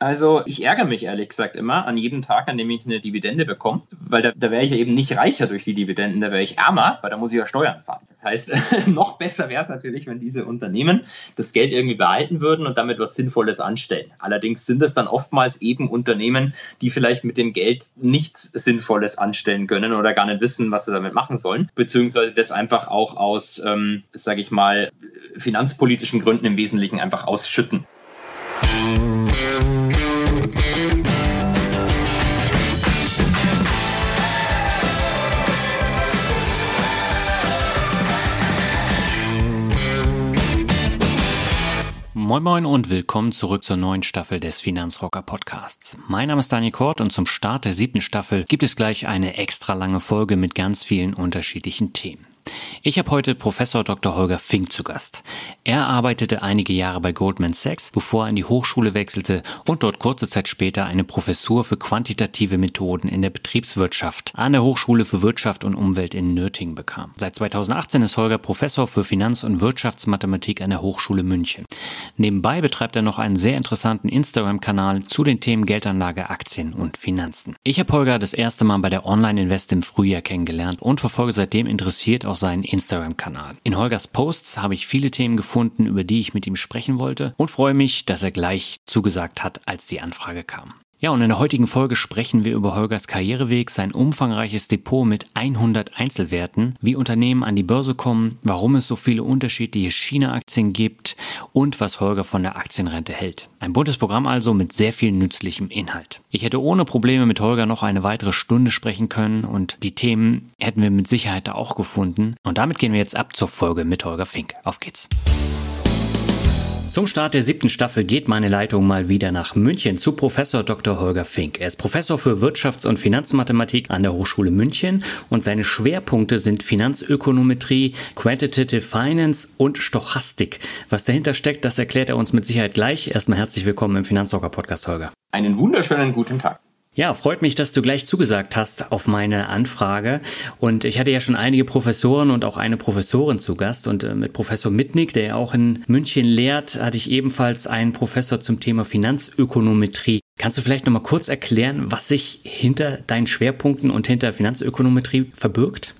Also ich ärgere mich ehrlich gesagt immer an jedem Tag, an dem ich eine Dividende bekomme, weil da, da wäre ich ja eben nicht reicher durch die Dividenden, da wäre ich ärmer, weil da muss ich ja Steuern zahlen. Das heißt, noch besser wäre es natürlich, wenn diese Unternehmen das Geld irgendwie behalten würden und damit was Sinnvolles anstellen. Allerdings sind es dann oftmals eben Unternehmen, die vielleicht mit dem Geld nichts Sinnvolles anstellen können oder gar nicht wissen, was sie damit machen sollen, beziehungsweise das einfach auch aus, ähm, sage ich mal, finanzpolitischen Gründen im Wesentlichen einfach ausschütten. Moin Moin und willkommen zurück zur neuen Staffel des Finanzrocker Podcasts. Mein Name ist Daniel Kort und zum Start der siebten Staffel gibt es gleich eine extra lange Folge mit ganz vielen unterschiedlichen Themen. Ich habe heute Professor Dr. Holger Fink zu Gast. Er arbeitete einige Jahre bei Goldman Sachs, bevor er an die Hochschule wechselte und dort kurze Zeit später eine Professur für quantitative Methoden in der Betriebswirtschaft an der Hochschule für Wirtschaft und Umwelt in Nürtingen bekam. Seit 2018 ist Holger Professor für Finanz- und Wirtschaftsmathematik an der Hochschule München. Nebenbei betreibt er noch einen sehr interessanten Instagram-Kanal zu den Themen Geldanlage, Aktien und Finanzen. Ich habe Holger das erste Mal bei der Online-Invest im Frühjahr kennengelernt und verfolge seitdem interessiert auch seinen Instagram-Kanal. In Holgers Posts habe ich viele Themen gefunden, über die ich mit ihm sprechen wollte und freue mich, dass er gleich zugesagt hat, als die Anfrage kam. Ja, und in der heutigen Folge sprechen wir über Holgers Karriereweg, sein umfangreiches Depot mit 100 Einzelwerten, wie Unternehmen an die Börse kommen, warum es so viele unterschiedliche China-Aktien gibt und was Holger von der Aktienrente hält. Ein buntes Programm also mit sehr viel nützlichem Inhalt. Ich hätte ohne Probleme mit Holger noch eine weitere Stunde sprechen können und die Themen hätten wir mit Sicherheit auch gefunden. Und damit gehen wir jetzt ab zur Folge mit Holger Fink. Auf geht's. Zum Start der siebten Staffel geht meine Leitung mal wieder nach München zu Professor Dr. Holger Fink. Er ist Professor für Wirtschafts- und Finanzmathematik an der Hochschule München und seine Schwerpunkte sind Finanzökonometrie, Quantitative Finance und Stochastik. Was dahinter steckt, das erklärt er uns mit Sicherheit gleich. Erstmal herzlich willkommen im Finanzrocker Podcast, Holger. Einen wunderschönen guten Tag. Ja, freut mich, dass du gleich zugesagt hast auf meine Anfrage. Und ich hatte ja schon einige Professoren und auch eine Professorin zu Gast. Und äh, mit Professor Mitnick, der ja auch in München lehrt, hatte ich ebenfalls einen Professor zum Thema Finanzökonometrie. Kannst du vielleicht nochmal kurz erklären, was sich hinter deinen Schwerpunkten und hinter Finanzökonometrie verbirgt?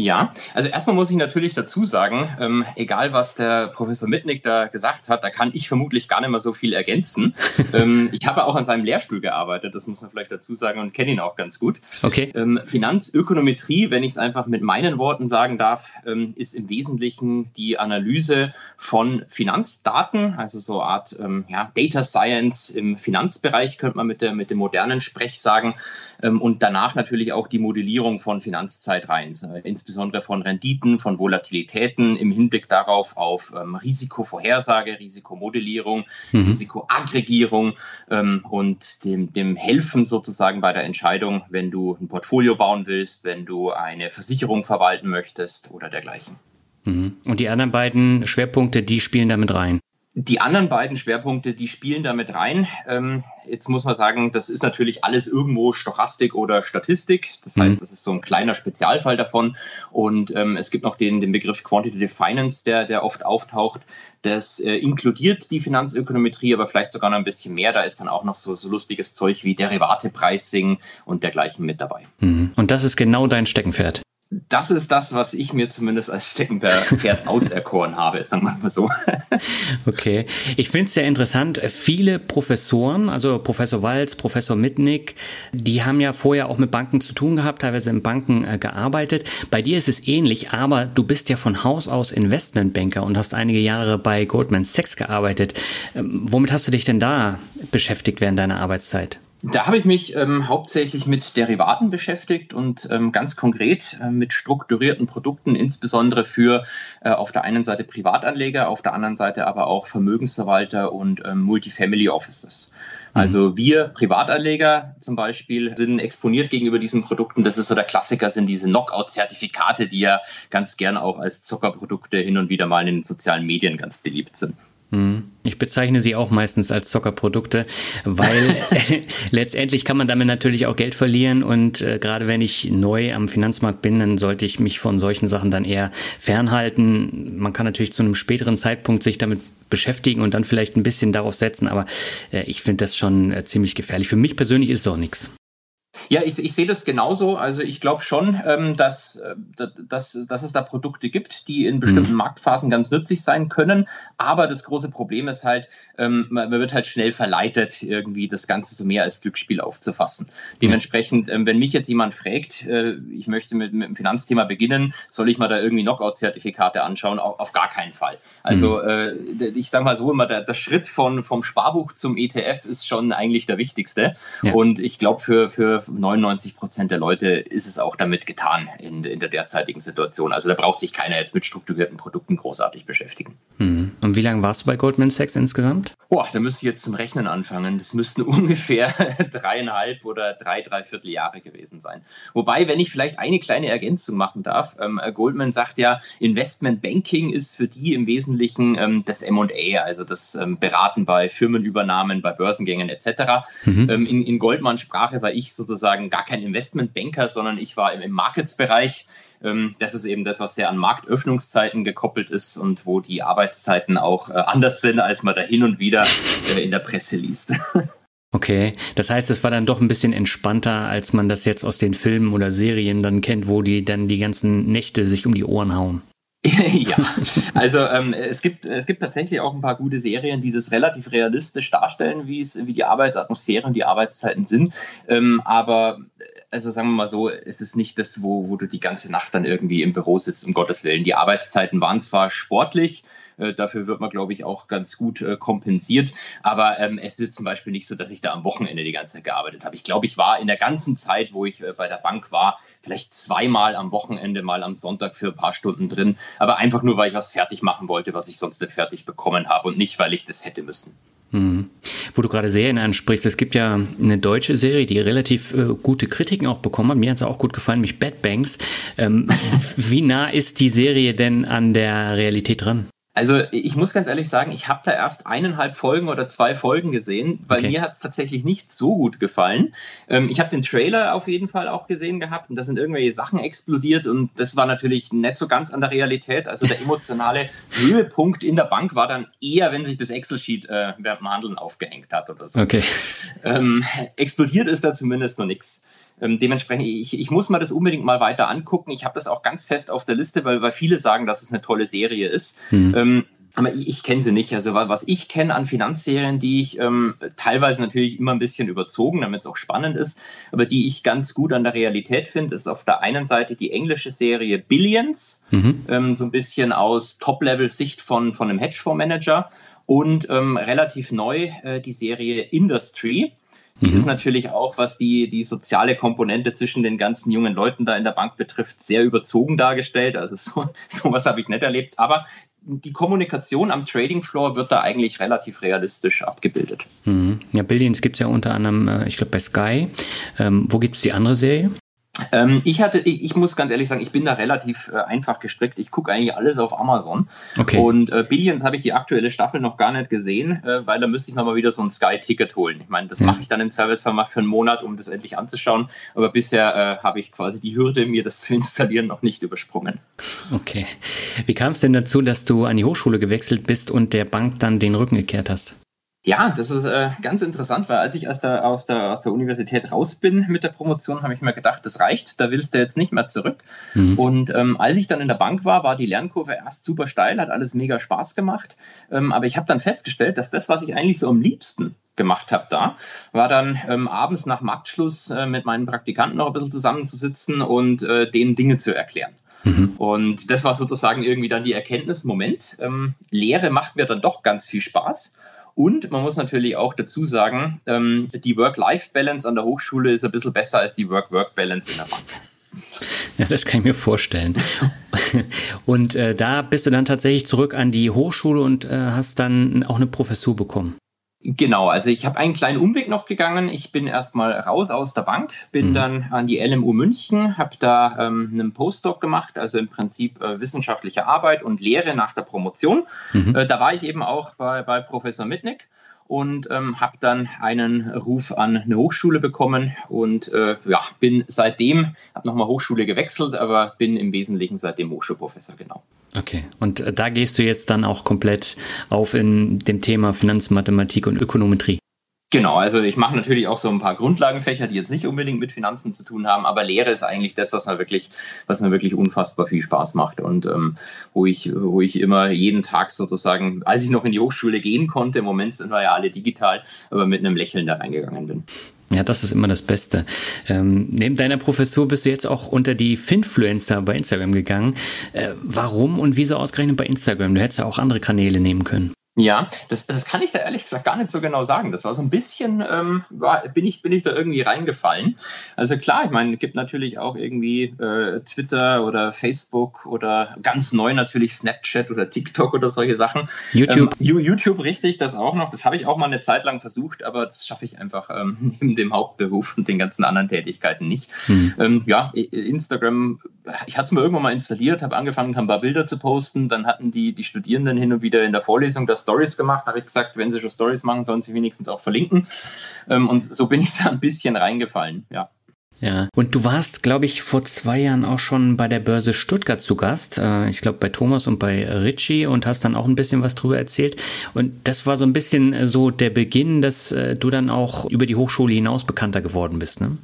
Ja, also erstmal muss ich natürlich dazu sagen, ähm, egal was der Professor Mitnick da gesagt hat, da kann ich vermutlich gar nicht mehr so viel ergänzen. ähm, ich habe auch an seinem Lehrstuhl gearbeitet, das muss man vielleicht dazu sagen und kenne ihn auch ganz gut. Okay. Ähm, Finanzökonometrie, wenn ich es einfach mit meinen Worten sagen darf, ähm, ist im Wesentlichen die Analyse von Finanzdaten, also so eine Art ähm, ja, Data Science im Finanzbereich, könnte man mit, der, mit dem modernen Sprech sagen, ähm, und danach natürlich auch die Modellierung von Finanzzeitreihen insbesondere von Renditen, von Volatilitäten im Hinblick darauf auf ähm, Risikovorhersage, Risikomodellierung, mhm. Risikoaggregierung ähm, und dem, dem Helfen sozusagen bei der Entscheidung, wenn du ein Portfolio bauen willst, wenn du eine Versicherung verwalten möchtest oder dergleichen. Mhm. Und die anderen beiden Schwerpunkte, die spielen damit rein. Die anderen beiden Schwerpunkte, die spielen damit rein. Ähm, jetzt muss man sagen, das ist natürlich alles irgendwo Stochastik oder Statistik. Das heißt, mhm. das ist so ein kleiner Spezialfall davon. Und ähm, es gibt noch den, den Begriff Quantitative Finance, der, der oft auftaucht. Das äh, inkludiert die Finanzökonometrie, aber vielleicht sogar noch ein bisschen mehr. Da ist dann auch noch so, so lustiges Zeug wie Derivate-Pricing und dergleichen mit dabei. Mhm. Und das ist genau dein Steckenpferd das ist das, was ich mir zumindest als Steckenpferd auserkoren habe, sagen wir mal so. Okay. Ich finde es sehr interessant. Viele Professoren, also Professor Walz, Professor Mitnick, die haben ja vorher auch mit Banken zu tun gehabt, teilweise in Banken äh, gearbeitet. Bei dir ist es ähnlich, aber du bist ja von Haus aus Investmentbanker und hast einige Jahre bei Goldman Sachs gearbeitet. Ähm, womit hast du dich denn da beschäftigt während deiner Arbeitszeit? Da habe ich mich ähm, hauptsächlich mit Derivaten beschäftigt und ähm, ganz konkret äh, mit strukturierten Produkten, insbesondere für äh, auf der einen Seite Privatanleger, auf der anderen Seite aber auch Vermögensverwalter und ähm, Multifamily Offices. Mhm. Also wir Privatanleger zum Beispiel sind exponiert gegenüber diesen Produkten. Das ist so der Klassiker, sind diese Knockout-Zertifikate, die ja ganz gern auch als Zockerprodukte hin und wieder mal in den sozialen Medien ganz beliebt sind. Hm. Ich bezeichne sie auch meistens als Zockerprodukte, weil letztendlich kann man damit natürlich auch Geld verlieren und äh, gerade wenn ich neu am Finanzmarkt bin, dann sollte ich mich von solchen Sachen dann eher fernhalten. Man kann natürlich zu einem späteren Zeitpunkt sich damit beschäftigen und dann vielleicht ein bisschen darauf setzen, aber äh, ich finde das schon äh, ziemlich gefährlich. Für mich persönlich ist es auch nichts. Ja, ich, ich sehe das genauso. Also ich glaube schon, ähm, dass, äh, dass, dass es da Produkte gibt, die in bestimmten mhm. Marktphasen ganz nützlich sein können. Aber das große Problem ist halt, ähm, man, wird halt schnell verleitet, irgendwie das Ganze so mehr als Glücksspiel aufzufassen. Dementsprechend, ähm, wenn mich jetzt jemand fragt, äh, ich möchte mit, mit dem Finanzthema beginnen, soll ich mal da irgendwie Knockout-Zertifikate anschauen? Auf, auf, gar keinen Fall. Also mhm. äh, ich sage mal so immer, der, der, Schritt von, vom Sparbuch zum ETF ist schon eigentlich der wichtigste. Ja. Und ich glaube, für, für 99 Prozent der Leute ist es auch damit getan in, in der derzeitigen Situation. Also da braucht sich keiner jetzt mit strukturierten Produkten großartig beschäftigen. Mhm. Und wie lange warst du bei Goldman Sachs insgesamt? Boah, da müsste ich jetzt zum Rechnen anfangen. Das müssten ungefähr dreieinhalb oder drei, dreiviertel Jahre gewesen sein. Wobei, wenn ich vielleicht eine kleine Ergänzung machen darf, ähm, Goldman sagt ja, Investment Banking ist für die im Wesentlichen ähm, das M&A, also das ähm, Beraten bei Firmenübernahmen, bei Börsengängen etc. Mhm. Ähm, in, in Goldman Sprache war ich sozusagen sozusagen gar kein Investmentbanker, sondern ich war im, Markets-Bereich. Ähm, das ist eben das, was sehr an Marktöffnungszeiten gekoppelt ist und wo die Arbeitszeiten auch äh, anders sind, als man da hin und wieder äh, in der Presse liest. Okay, das heißt, es war dann doch ein bisschen entspannter, als man das jetzt aus den Filmen oder Serien dann kennt, wo die dann die ganzen Nächte sich um die Ohren hauen. ja, also ähm, es, gibt, es gibt tatsächlich auch ein paar gute Serien, die das relativ realistisch darstellen, wie es, wie die Arbeitsatmosphäre und die Arbeitszeiten sind. Ähm, aber also sagen wir mal so, es ist nicht das, wo, wo du die ganze Nacht dann irgendwie im Büro sitzt, um Gottes Willen. Die Arbeitszeiten waren zwar sportlich, äh, dafür wird man, glaube ich, auch ganz gut äh, kompensiert. Aber ähm, es ist zum Beispiel nicht so, dass ich da am Wochenende die ganze Zeit gearbeitet habe. Ich glaube, ich war in der ganzen Zeit, wo ich äh, bei der Bank war, vielleicht zweimal am Wochenende, mal am Sonntag für ein paar Stunden drin. Aber einfach nur, weil ich was fertig machen wollte, was ich sonst nicht fertig bekommen habe und nicht, weil ich das hätte müssen. Wo du gerade Serien ansprichst, es gibt ja eine deutsche Serie, die relativ äh, gute Kritiken auch bekommen hat. Mir hat es auch gut gefallen, nämlich Bad Banks. Ähm, wie nah ist die Serie denn an der Realität dran? Also ich muss ganz ehrlich sagen, ich habe da erst eineinhalb Folgen oder zwei Folgen gesehen, weil okay. mir hat es tatsächlich nicht so gut gefallen. Ähm, ich habe den Trailer auf jeden Fall auch gesehen gehabt und da sind irgendwelche Sachen explodiert und das war natürlich nicht so ganz an der Realität. Also der emotionale Höhepunkt in der Bank war dann eher, wenn sich das Excel-Sheet äh, während dem Handeln aufgehängt hat oder so. Okay. Ähm, explodiert ist da zumindest noch nichts. Ähm, dementsprechend, ich, ich muss mir das unbedingt mal weiter angucken. Ich habe das auch ganz fest auf der Liste, weil, weil viele sagen, dass es eine tolle Serie ist. Mhm. Ähm, aber ich, ich kenne sie nicht. Also was ich kenne an Finanzserien, die ich ähm, teilweise natürlich immer ein bisschen überzogen, damit es auch spannend ist, aber die ich ganz gut an der Realität finde, ist auf der einen Seite die englische Serie Billions, mhm. ähm, so ein bisschen aus Top-Level-Sicht von, von einem Hedgefondsmanager und ähm, relativ neu äh, die Serie Industry. Die mhm. ist natürlich auch, was die, die soziale Komponente zwischen den ganzen jungen Leuten da in der Bank betrifft, sehr überzogen dargestellt. Also so, sowas habe ich nicht erlebt. Aber die Kommunikation am Trading Floor wird da eigentlich relativ realistisch abgebildet. Mhm. Ja, Billions gibt es ja unter anderem, äh, ich glaube, bei Sky. Ähm, wo gibt es die andere Serie? Ähm, ich hatte, ich, ich, muss ganz ehrlich sagen, ich bin da relativ äh, einfach gestrickt. Ich gucke eigentlich alles auf Amazon. Okay. Und äh, Billions habe ich die aktuelle Staffel noch gar nicht gesehen, äh, weil da müsste ich nochmal wieder so ein Sky-Ticket holen. Ich meine, das ja. mache ich dann in Servicevermacht für einen Monat, um das endlich anzuschauen. Aber bisher äh, habe ich quasi die Hürde, mir das zu installieren, noch nicht übersprungen. Okay. Wie kam es denn dazu, dass du an die Hochschule gewechselt bist und der Bank dann den Rücken gekehrt hast? Ja, das ist äh, ganz interessant, weil als ich aus der, aus, der, aus der Universität raus bin mit der Promotion, habe ich mir gedacht, das reicht, da willst du jetzt nicht mehr zurück. Mhm. Und ähm, als ich dann in der Bank war, war die Lernkurve erst super steil, hat alles mega Spaß gemacht. Ähm, aber ich habe dann festgestellt, dass das, was ich eigentlich so am liebsten gemacht habe da, war dann ähm, abends nach Marktschluss äh, mit meinen Praktikanten noch ein bisschen zusammenzusitzen und äh, denen Dinge zu erklären. Mhm. Und das war sozusagen irgendwie dann die Erkenntnis, Moment, ähm, Lehre macht mir dann doch ganz viel Spaß. Und man muss natürlich auch dazu sagen, ähm, die Work-Life-Balance an der Hochschule ist ein bisschen besser als die Work-Work-Balance in der Bank. Ja, das kann ich mir vorstellen. Und äh, da bist du dann tatsächlich zurück an die Hochschule und äh, hast dann auch eine Professur bekommen. Genau, also ich habe einen kleinen Umweg noch gegangen. Ich bin erstmal raus aus der Bank, bin mhm. dann an die LMU München, habe da ähm, einen Postdoc gemacht, also im Prinzip äh, wissenschaftliche Arbeit und Lehre nach der Promotion. Mhm. Äh, da war ich eben auch bei, bei Professor Mitnick und ähm, habe dann einen Ruf an eine Hochschule bekommen und äh, ja, bin seitdem, habe nochmal Hochschule gewechselt, aber bin im Wesentlichen seitdem Hochschulprofessor, genau. Okay, und äh, da gehst du jetzt dann auch komplett auf in dem Thema Finanzmathematik und Ökonometrie. Genau, also ich mache natürlich auch so ein paar Grundlagenfächer, die jetzt nicht unbedingt mit Finanzen zu tun haben, aber Lehre ist eigentlich das, was mir wirklich, was mir wirklich unfassbar viel Spaß macht und ähm, wo ich, wo ich immer jeden Tag sozusagen, als ich noch in die Hochschule gehen konnte, im Moment sind wir ja alle digital, aber mit einem Lächeln da reingegangen bin. Ja, das ist immer das Beste. Ähm, neben deiner Professur bist du jetzt auch unter die Finfluencer bei Instagram gegangen. Äh, warum und wieso ausgerechnet bei Instagram? Du hättest ja auch andere Kanäle nehmen können. Ja, das, das kann ich da ehrlich gesagt gar nicht so genau sagen. Das war so ein bisschen, ähm, war, bin, ich, bin ich da irgendwie reingefallen. Also klar, ich meine, es gibt natürlich auch irgendwie äh, Twitter oder Facebook oder ganz neu natürlich Snapchat oder TikTok oder solche Sachen. YouTube. Ähm, YouTube, richtig, das auch noch. Das habe ich auch mal eine Zeit lang versucht, aber das schaffe ich einfach ähm, neben dem Hauptberuf und den ganzen anderen Tätigkeiten nicht. Mhm. Ähm, ja, Instagram, ich hatte es mir irgendwann mal installiert, habe angefangen, ein paar Bilder zu posten. Dann hatten die, die Studierenden hin und wieder in der Vorlesung das Stories gemacht. habe ich gesagt, wenn sie schon Stories machen, sollen sie wenigstens auch verlinken. Ähm, und so bin ich da ein bisschen reingefallen, ja. Ja, und du warst, glaube ich, vor zwei Jahren auch schon bei der Börse Stuttgart zu Gast. Äh, ich glaube bei Thomas und bei Richie und hast dann auch ein bisschen was drüber erzählt. Und das war so ein bisschen so der Beginn, dass äh, du dann auch über die Hochschule hinaus bekannter geworden bist, ne?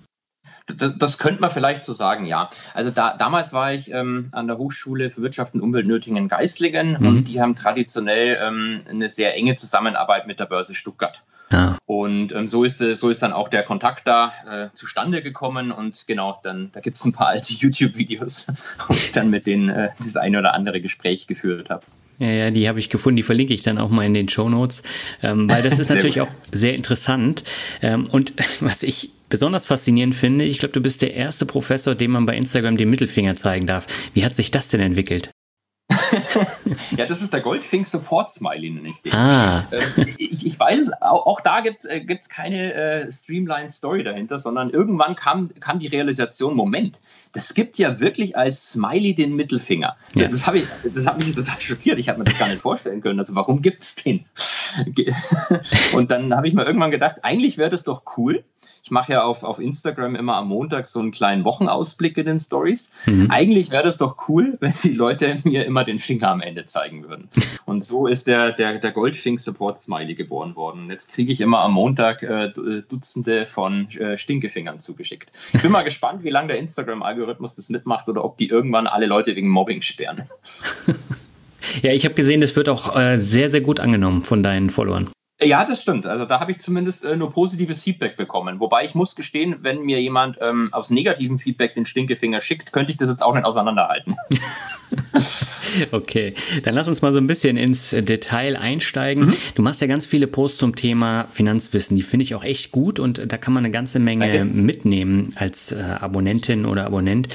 Das, das könnte man vielleicht so sagen, ja. Also da, damals war ich ähm, an der Hochschule für Wirtschaft und Umwelt Nördlingen-Geislingen mhm. und die haben traditionell ähm, eine sehr enge Zusammenarbeit mit der Börse Stuttgart. Ja. Und ähm, so, ist, so ist dann auch der Kontakt da äh, zustande gekommen und genau, dann da gibt es ein paar alte YouTube-Videos, wo ich dann mit denen äh, das eine oder andere Gespräch geführt habe. Ja, ja, die habe ich gefunden, die verlinke ich dann auch mal in den Show Notes, ähm, weil das ist natürlich auch sehr interessant. Ähm, und was ich besonders faszinierend finde, ich glaube, du bist der erste Professor, dem man bei Instagram den Mittelfinger zeigen darf. Wie hat sich das denn entwickelt? ja, das ist der Goldfink Support Smiley, nenne ich den. Ah. Ähm, ich, ich, weiß, auch, auch da gibt es äh, keine äh, Streamline Story dahinter, sondern irgendwann kam, kam die Realisation: Moment, das gibt ja wirklich als Smiley den Mittelfinger. Ja. Das, ich, das hat mich total schockiert. Ich habe mir das gar nicht vorstellen können. Also, warum gibt es den? Und dann habe ich mir irgendwann gedacht: eigentlich wäre das doch cool ich mache ja auf, auf Instagram immer am Montag so einen kleinen Wochenausblick in den Stories. Mhm. Eigentlich wäre das doch cool, wenn die Leute mir immer den Finger am Ende zeigen würden. Und so ist der, der, der Goldfink Support Smiley geboren worden. Jetzt kriege ich immer am Montag äh, Dutzende von äh, Stinkefingern zugeschickt. Ich bin mal gespannt, wie lange der Instagram-Algorithmus das mitmacht oder ob die irgendwann alle Leute wegen Mobbing sperren. Ja, ich habe gesehen, das wird auch äh, sehr, sehr gut angenommen von deinen Followern. Ja, das stimmt. Also da habe ich zumindest äh, nur positives Feedback bekommen. Wobei ich muss gestehen, wenn mir jemand ähm, aus negativem Feedback den Stinkefinger schickt, könnte ich das jetzt auch nicht auseinanderhalten. okay, dann lass uns mal so ein bisschen ins Detail einsteigen. Mhm. Du machst ja ganz viele Posts zum Thema Finanzwissen. Die finde ich auch echt gut und da kann man eine ganze Menge Danke. mitnehmen als äh, Abonnentin oder Abonnent.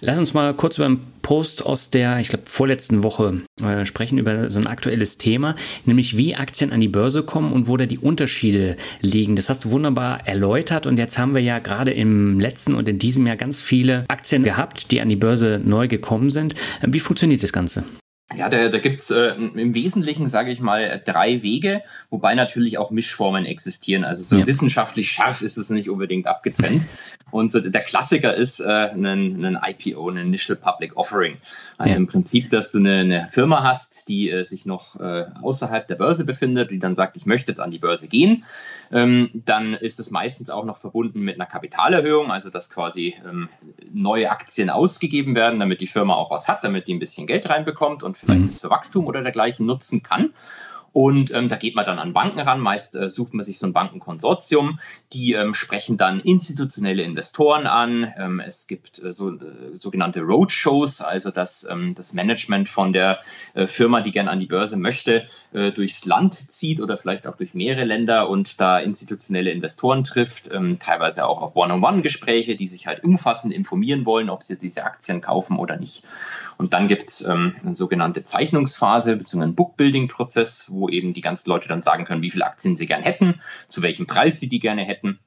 Lass uns mal kurz über einen Post aus der, ich glaube, vorletzten Woche äh, sprechen über so ein aktuelles Thema, nämlich wie Aktien an die Börse kommen und wo da die Unterschiede liegen. Das hast du wunderbar erläutert und jetzt haben wir ja gerade im letzten und in diesem Jahr ganz viele Aktien gehabt, die an die Börse neu gekommen sind. Wie funktioniert das Ganze? Ja, da, da gibt es äh, im Wesentlichen, sage ich mal, drei Wege, wobei natürlich auch Mischformen existieren. Also so ja. wissenschaftlich scharf ist es nicht unbedingt abgetrennt. Und so der Klassiker ist äh, ein, ein IPO, ein Initial Public Offering. Also ja. im Prinzip, dass du eine, eine Firma hast, die äh, sich noch äh, außerhalb der Börse befindet, die dann sagt, ich möchte jetzt an die Börse gehen. Ähm, dann ist es meistens auch noch verbunden mit einer Kapitalerhöhung, also dass quasi ähm, neue Aktien ausgegeben werden, damit die Firma auch was hat, damit die ein bisschen Geld reinbekommt und vielleicht mhm. für Wachstum oder dergleichen nutzen kann. Und ähm, da geht man dann an Banken ran. Meist äh, sucht man sich so ein Bankenkonsortium. Die ähm, sprechen dann institutionelle Investoren an. Ähm, es gibt äh, so, äh, sogenannte Roadshows, also dass ähm, das Management von der äh, Firma, die gerne an die Börse möchte, äh, durchs Land zieht oder vielleicht auch durch mehrere Länder und da institutionelle Investoren trifft. Ähm, teilweise auch auf One-on-One-Gespräche, die sich halt umfassend informieren wollen, ob sie jetzt diese Aktien kaufen oder nicht. Und dann gibt es ähm, eine sogenannte Zeichnungsphase bzw. einen Bookbuilding-Prozess, wo eben die ganzen Leute dann sagen können, wie viele Aktien sie gern hätten, zu welchem Preis sie die gerne hätten.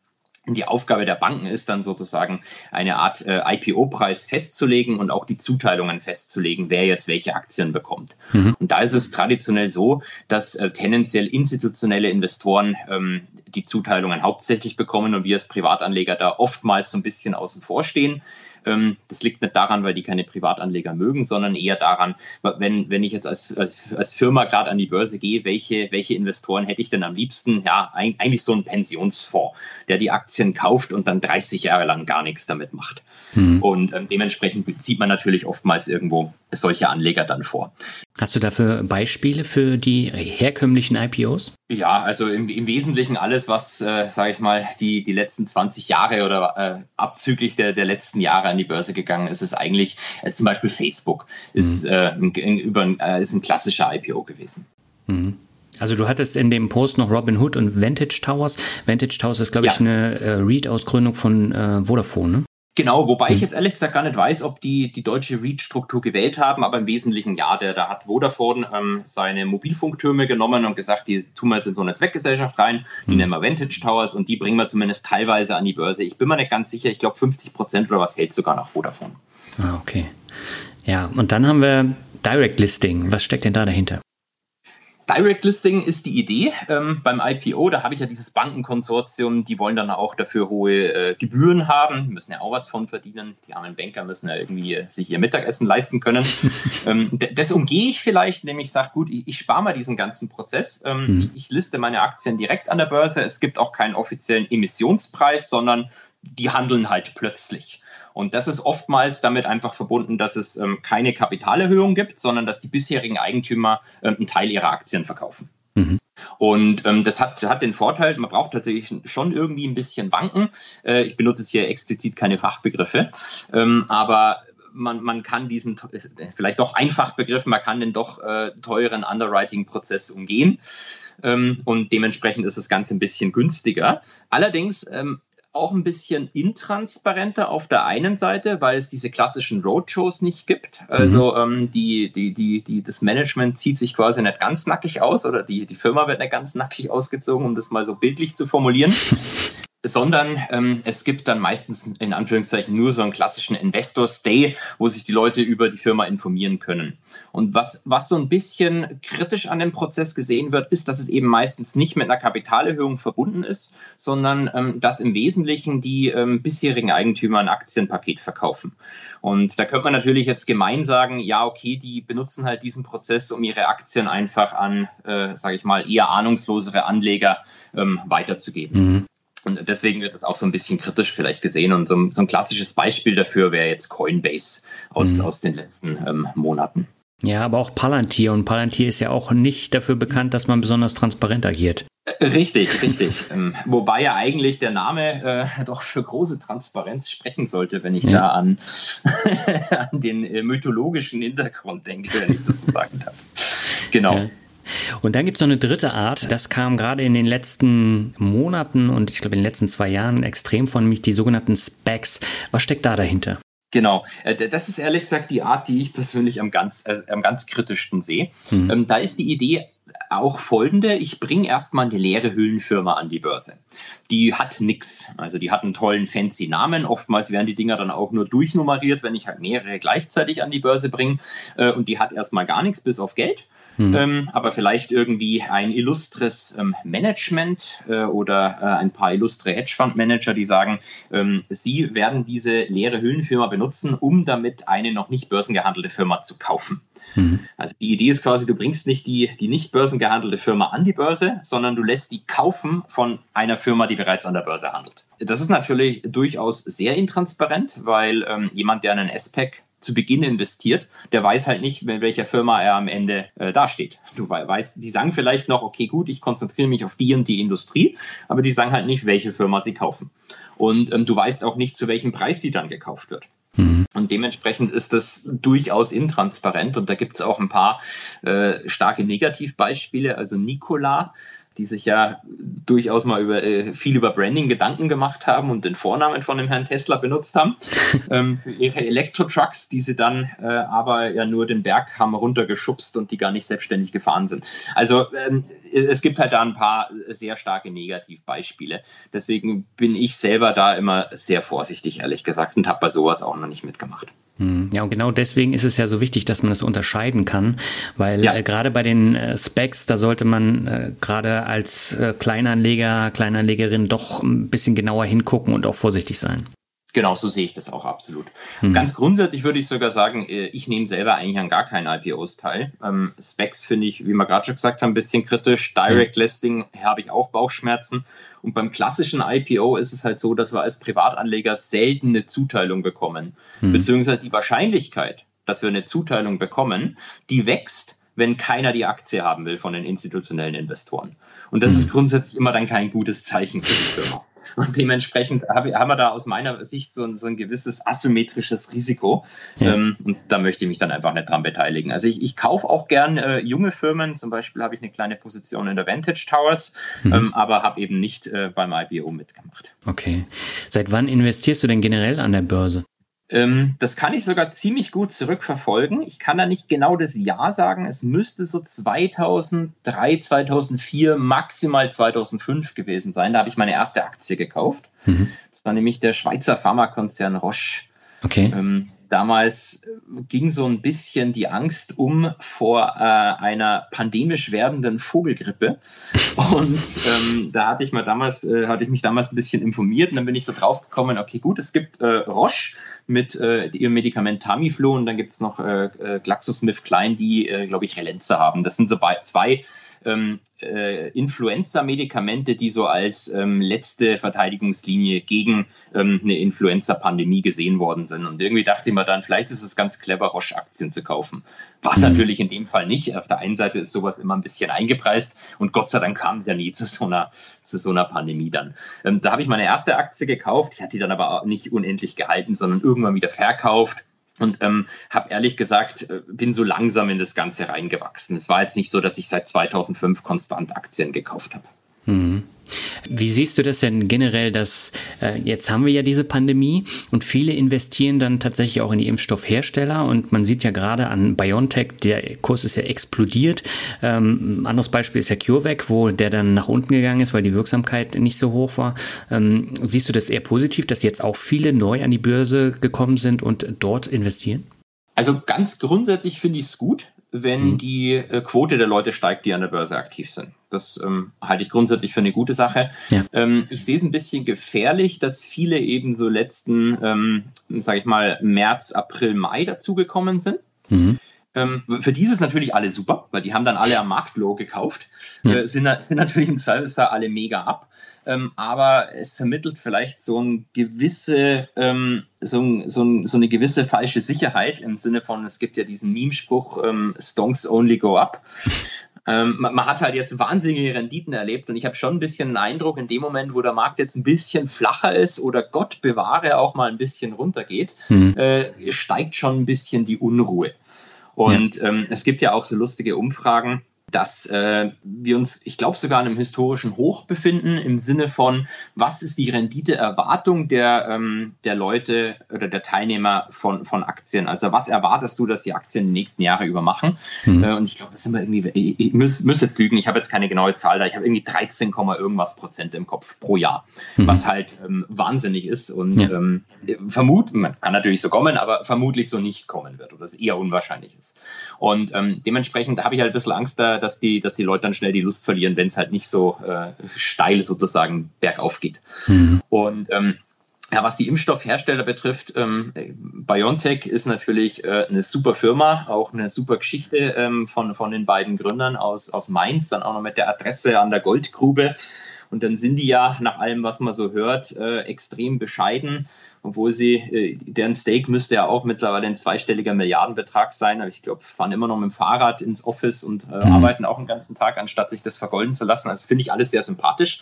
Die Aufgabe der Banken ist dann sozusagen eine Art äh, IPO-Preis festzulegen und auch die Zuteilungen festzulegen, wer jetzt welche Aktien bekommt. Mhm. Und da ist es traditionell so, dass äh, tendenziell institutionelle Investoren ähm, die Zuteilungen hauptsächlich bekommen und wir als Privatanleger da oftmals so ein bisschen außen vor stehen. Ähm, das liegt nicht daran, weil die keine Privatanleger mögen, sondern eher daran, wenn, wenn ich jetzt als, als, als Firma gerade an die Börse gehe, welche, welche Investoren hätte ich denn am liebsten? Ja, eigentlich so ein Pensionsfonds, der die Aktien kauft und dann 30 Jahre lang gar nichts damit macht. Mhm. Und ähm, dementsprechend zieht man natürlich oftmals irgendwo solche Anleger dann vor. Hast du dafür Beispiele für die herkömmlichen IPOs? Ja, also im, im Wesentlichen alles, was, äh, sage ich mal, die, die letzten 20 Jahre oder äh, abzüglich der, der letzten Jahre an die Börse gegangen ist, ist eigentlich, ist zum Beispiel Facebook, ist, mhm. äh, ein, über, äh, ist ein klassischer IPO gewesen. Mhm. Also du hattest in dem Post noch Robinhood und Vantage Towers. Vantage Towers ist, glaube ja. ich, eine äh, REIT-Ausgründung von äh, Vodafone, ne? Genau, wobei ich hm. jetzt ehrlich gesagt gar nicht weiß, ob die die deutsche REIT-Struktur gewählt haben, aber im Wesentlichen ja. Der, da hat Vodafone ähm, seine Mobilfunktürme genommen und gesagt, die tun wir jetzt in so eine Zweckgesellschaft rein, die mhm. nennen wir Vantage Towers und die bringen wir zumindest teilweise an die Börse. Ich bin mir nicht ganz sicher, ich glaube 50 Prozent oder was hält sogar noch Vodafone. Ah, okay. Ja, und dann haben wir Direct Listing. Was steckt denn da dahinter? Direct Listing ist die Idee. Ähm, beim IPO, da habe ich ja dieses Bankenkonsortium, die wollen dann auch dafür hohe äh, Gebühren haben, müssen ja auch was von verdienen. Die armen Banker müssen ja irgendwie äh, sich ihr Mittagessen leisten können. ähm, das umgehe ich vielleicht, indem ich sage, gut, ich, ich spare mal diesen ganzen Prozess. Ähm, mhm. ich liste meine Aktien direkt an der Börse. Es gibt auch keinen offiziellen Emissionspreis, sondern die handeln halt plötzlich. Und das ist oftmals damit einfach verbunden, dass es ähm, keine Kapitalerhöhung gibt, sondern dass die bisherigen Eigentümer ähm, einen Teil ihrer Aktien verkaufen. Mhm. Und ähm, das hat, hat den Vorteil, man braucht tatsächlich schon irgendwie ein bisschen Banken. Äh, ich benutze jetzt hier explizit keine Fachbegriffe, ähm, aber man, man kann diesen, vielleicht doch einfach begriffen, man kann den doch äh, teuren Underwriting-Prozess umgehen. Ähm, und dementsprechend ist das Ganze ein bisschen günstiger. Allerdings ähm, auch ein bisschen intransparenter auf der einen Seite, weil es diese klassischen Roadshows nicht gibt. Also mhm. ähm, die, die, die, die, das Management zieht sich quasi nicht ganz nackig aus oder die, die Firma wird nicht ganz nackig ausgezogen, um das mal so bildlich zu formulieren sondern ähm, es gibt dann meistens in Anführungszeichen nur so einen klassischen Investors Day, wo sich die Leute über die Firma informieren können. Und was, was so ein bisschen kritisch an dem Prozess gesehen wird, ist, dass es eben meistens nicht mit einer Kapitalerhöhung verbunden ist, sondern ähm, dass im Wesentlichen die ähm, bisherigen Eigentümer ein Aktienpaket verkaufen. Und da könnte man natürlich jetzt gemein sagen, ja, okay, die benutzen halt diesen Prozess, um ihre Aktien einfach an, äh, sage ich mal, eher ahnungslosere Anleger ähm, weiterzugeben. Mhm. Und deswegen wird das auch so ein bisschen kritisch vielleicht gesehen. Und so, so ein klassisches Beispiel dafür wäre jetzt Coinbase aus, mhm. aus den letzten ähm, Monaten. Ja, aber auch Palantir. Und Palantir ist ja auch nicht dafür bekannt, dass man besonders transparent agiert. Äh, richtig, richtig. ähm, wobei ja eigentlich der Name äh, doch für große Transparenz sprechen sollte, wenn ich ja. da an, an den äh, mythologischen Hintergrund denke, wenn ich das so sagen darf. Genau. Ja. Und dann gibt es noch eine dritte Art, das kam gerade in den letzten Monaten und ich glaube in den letzten zwei Jahren extrem von mich, die sogenannten Specs. Was steckt da dahinter? Genau, äh, das ist ehrlich gesagt die Art, die ich persönlich am ganz, äh, am ganz kritischsten sehe. Mhm. Ähm, da ist die Idee auch folgende, ich bringe erstmal eine leere Hüllenfirma an die Börse. Die hat nichts, also die hat einen tollen fancy Namen, oftmals werden die Dinger dann auch nur durchnummeriert, wenn ich halt mehrere gleichzeitig an die Börse bringe äh, und die hat erstmal gar nichts bis auf Geld. Mhm. Ähm, aber vielleicht irgendwie ein illustres ähm, Management äh, oder äh, ein paar illustre Hedgefondsmanager, die sagen, ähm, sie werden diese leere Hüllenfirma benutzen, um damit eine noch nicht börsengehandelte Firma zu kaufen. Mhm. Also die Idee ist quasi, du bringst nicht die, die nicht börsengehandelte Firma an die Börse, sondern du lässt die kaufen von einer Firma, die bereits an der Börse handelt. Das ist natürlich durchaus sehr intransparent, weil ähm, jemand, der einen SPAC zu Beginn investiert, der weiß halt nicht, in welcher Firma er am Ende äh, dasteht. Du weißt, die sagen vielleicht noch, okay, gut, ich konzentriere mich auf die und die Industrie, aber die sagen halt nicht, welche Firma sie kaufen. Und ähm, du weißt auch nicht, zu welchem Preis die dann gekauft wird. Mhm. Und dementsprechend ist das durchaus intransparent und da gibt es auch ein paar äh, starke Negativbeispiele. Also Nikola die sich ja durchaus mal über, äh, viel über Branding Gedanken gemacht haben und den Vornamen von dem Herrn Tesla benutzt haben ähm, für ihre Elektro-Trucks, die sie dann äh, aber ja nur den Berg haben runtergeschubst und die gar nicht selbstständig gefahren sind. Also ähm, es gibt halt da ein paar sehr starke Negativbeispiele. Deswegen bin ich selber da immer sehr vorsichtig, ehrlich gesagt, und habe bei sowas auch noch nicht mitgemacht. Hm. Ja, und genau deswegen ist es ja so wichtig, dass man das unterscheiden kann, weil ja. äh, gerade bei den äh, Specs, da sollte man äh, gerade als äh, Kleinanleger, Kleinanlegerin doch ein bisschen genauer hingucken und auch vorsichtig sein. Genau, so sehe ich das auch absolut. Mhm. Ganz grundsätzlich würde ich sogar sagen, äh, ich nehme selber eigentlich an gar keinen IPOs teil. Ähm, Specs finde ich, wie wir gerade schon gesagt haben, ein bisschen kritisch. Direct Listing habe ich auch Bauchschmerzen. Und beim klassischen IPO ist es halt so, dass wir als Privatanleger selten eine Zuteilung bekommen. Mhm. Beziehungsweise die Wahrscheinlichkeit, dass wir eine Zuteilung bekommen, die wächst, wenn keiner die Aktie haben will von den institutionellen Investoren. Und das mhm. ist grundsätzlich immer dann kein gutes Zeichen für die Firma. Und dementsprechend haben wir da aus meiner Sicht so ein, so ein gewisses asymmetrisches Risiko. Ja. Ähm, und da möchte ich mich dann einfach nicht dran beteiligen. Also ich, ich kaufe auch gern äh, junge Firmen. Zum Beispiel habe ich eine kleine Position in der Vantage Towers, mhm. ähm, aber habe eben nicht äh, beim IPO mitgemacht. Okay. Seit wann investierst du denn generell an der Börse? Ähm, das kann ich sogar ziemlich gut zurückverfolgen. Ich kann da nicht genau das Jahr sagen. Es müsste so 2003, 2004, maximal 2005 gewesen sein. Da habe ich meine erste Aktie gekauft. Mhm. Das war nämlich der Schweizer Pharmakonzern Roche. Okay. Ähm, damals ging so ein bisschen die Angst um vor äh, einer pandemisch werdenden Vogelgrippe. Und ähm, da hatte ich mal damals, äh, hatte ich mich damals ein bisschen informiert und dann bin ich so drauf gekommen, okay, gut, es gibt äh, Roche mit äh, ihrem Medikament Tamiflu und dann gibt es noch äh, äh, GlaxoSmithKline, die, glaube ich, Relenze haben. Das sind so zwei ähm, äh, Influenza-Medikamente, die so als ähm, letzte Verteidigungslinie gegen ähm, eine Influenza-Pandemie gesehen worden sind. Und irgendwie dachte ich mir dann, vielleicht ist es ganz clever, Roche-Aktien zu kaufen. Was mhm. natürlich in dem Fall nicht. Auf der einen Seite ist sowas immer ein bisschen eingepreist und Gott sei Dank kam es ja nie zu so einer, zu so einer Pandemie dann. Ähm, da habe ich meine erste Aktie gekauft. Ich hatte die dann aber nicht unendlich gehalten, sondern irgendwann wieder verkauft und ähm, habe ehrlich gesagt, äh, bin so langsam in das Ganze reingewachsen. Es war jetzt nicht so, dass ich seit 2005 konstant Aktien gekauft habe. Mhm. Wie siehst du das denn generell, dass äh, jetzt haben wir ja diese Pandemie und viele investieren dann tatsächlich auch in die Impfstoffhersteller und man sieht ja gerade an BioNTech, der Kurs ist ja explodiert. Ähm, ein anderes Beispiel ist ja CureVac, wo der dann nach unten gegangen ist, weil die Wirksamkeit nicht so hoch war. Ähm, siehst du das eher positiv, dass jetzt auch viele neu an die Börse gekommen sind und dort investieren? Also ganz grundsätzlich finde ich es gut, wenn mhm. die äh, Quote der Leute steigt, die an der Börse aktiv sind. Das ähm, halte ich grundsätzlich für eine gute Sache. Ja. Ähm, ich sehe es ein bisschen gefährlich, dass viele eben so letzten, ähm, sage ich mal, März, April, Mai dazugekommen sind. Mhm. Ähm, für die ist es natürlich alle super, weil die haben dann alle am Marktlow gekauft, ja. äh, sind, sind natürlich im Zweifelsfall alle mega ab. Ähm, aber es vermittelt vielleicht so, ein gewisse, ähm, so, so, so, eine gewisse falsche Sicherheit im Sinne von, es gibt ja diesen Meme-Spruch, ähm, Stonks only go up. Ähm, man, man, hat halt jetzt wahnsinnige Renditen erlebt und ich habe schon ein bisschen den Eindruck, in dem Moment, wo der Markt jetzt ein bisschen flacher ist oder Gott bewahre auch mal ein bisschen runtergeht, mhm. äh, steigt schon ein bisschen die Unruhe. Und ja. ähm, es gibt ja auch so lustige Umfragen, dass äh, wir uns, ich glaube, sogar in einem historischen Hoch befinden, im Sinne von, was ist die Renditeerwartung der, ähm, der Leute oder der Teilnehmer von, von Aktien? Also was erwartest du, dass die Aktien die nächsten Jahre über machen? Mhm. Äh, und ich glaube, das sind wir irgendwie, ich, ich muss, muss, jetzt lügen, ich habe jetzt keine genaue Zahl da, ich habe irgendwie 13, irgendwas Prozent im Kopf pro Jahr, mhm. was halt ähm, wahnsinnig ist und ja. ähm, vermut, man kann natürlich so kommen, aber vermutlich so nicht kommen wird oder es eher unwahrscheinlich ist. Und ähm, dementsprechend habe ich halt ein bisschen Angst da, dass die, dass die Leute dann schnell die Lust verlieren, wenn es halt nicht so äh, steil sozusagen bergauf geht. Mhm. Und ähm, ja, was die Impfstoffhersteller betrifft, ähm, BioNTech ist natürlich äh, eine super Firma, auch eine super Geschichte ähm, von, von den beiden Gründern aus, aus Mainz, dann auch noch mit der Adresse an der Goldgrube. Und dann sind die ja nach allem, was man so hört, äh, extrem bescheiden, obwohl sie, äh, deren Stake müsste ja auch mittlerweile ein zweistelliger Milliardenbetrag sein. Aber ich glaube, fahren immer noch mit dem Fahrrad ins Office und äh, mhm. arbeiten auch den ganzen Tag, anstatt sich das vergolden zu lassen. Also finde ich alles sehr sympathisch.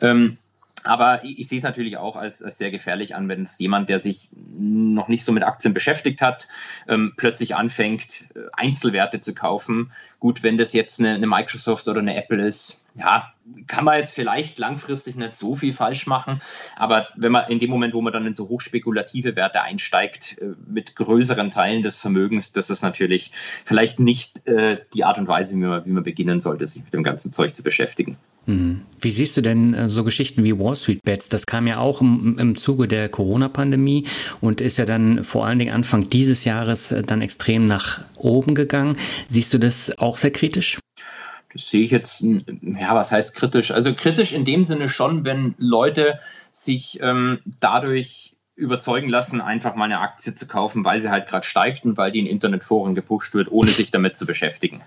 Ähm, aber ich, ich, sehe es natürlich auch als, als sehr gefährlich an, wenn es jemand, der sich noch nicht so mit Aktien beschäftigt hat, ähm, plötzlich anfängt, äh, Einzelwerte zu kaufen. Gut, wenn das jetzt eine, eine Microsoft oder eine Apple ist, ja, kann man jetzt vielleicht langfristig nicht so viel falsch machen, aber wenn man in dem Moment, wo man dann in so hochspekulative Werte einsteigt, äh, mit größeren Teilen des Vermögens, das ist natürlich vielleicht nicht äh, die Art und Weise, wie man, wie man beginnen sollte, sich mit dem ganzen Zeug zu beschäftigen. Mhm. Wie siehst du denn äh, so Geschichten wie Wall Street Bets? Das kam ja auch im, im Zuge der Corona-Pandemie und ist ja dann vor allen Dingen Anfang dieses Jahres äh, dann extrem nach oben gegangen. Siehst du das auch sehr kritisch? Das sehe ich jetzt, ja, was heißt kritisch? Also kritisch in dem Sinne schon, wenn Leute sich ähm, dadurch überzeugen lassen, einfach mal eine Aktie zu kaufen, weil sie halt gerade steigt und weil die in Internetforen gepusht wird, ohne sich damit zu beschäftigen.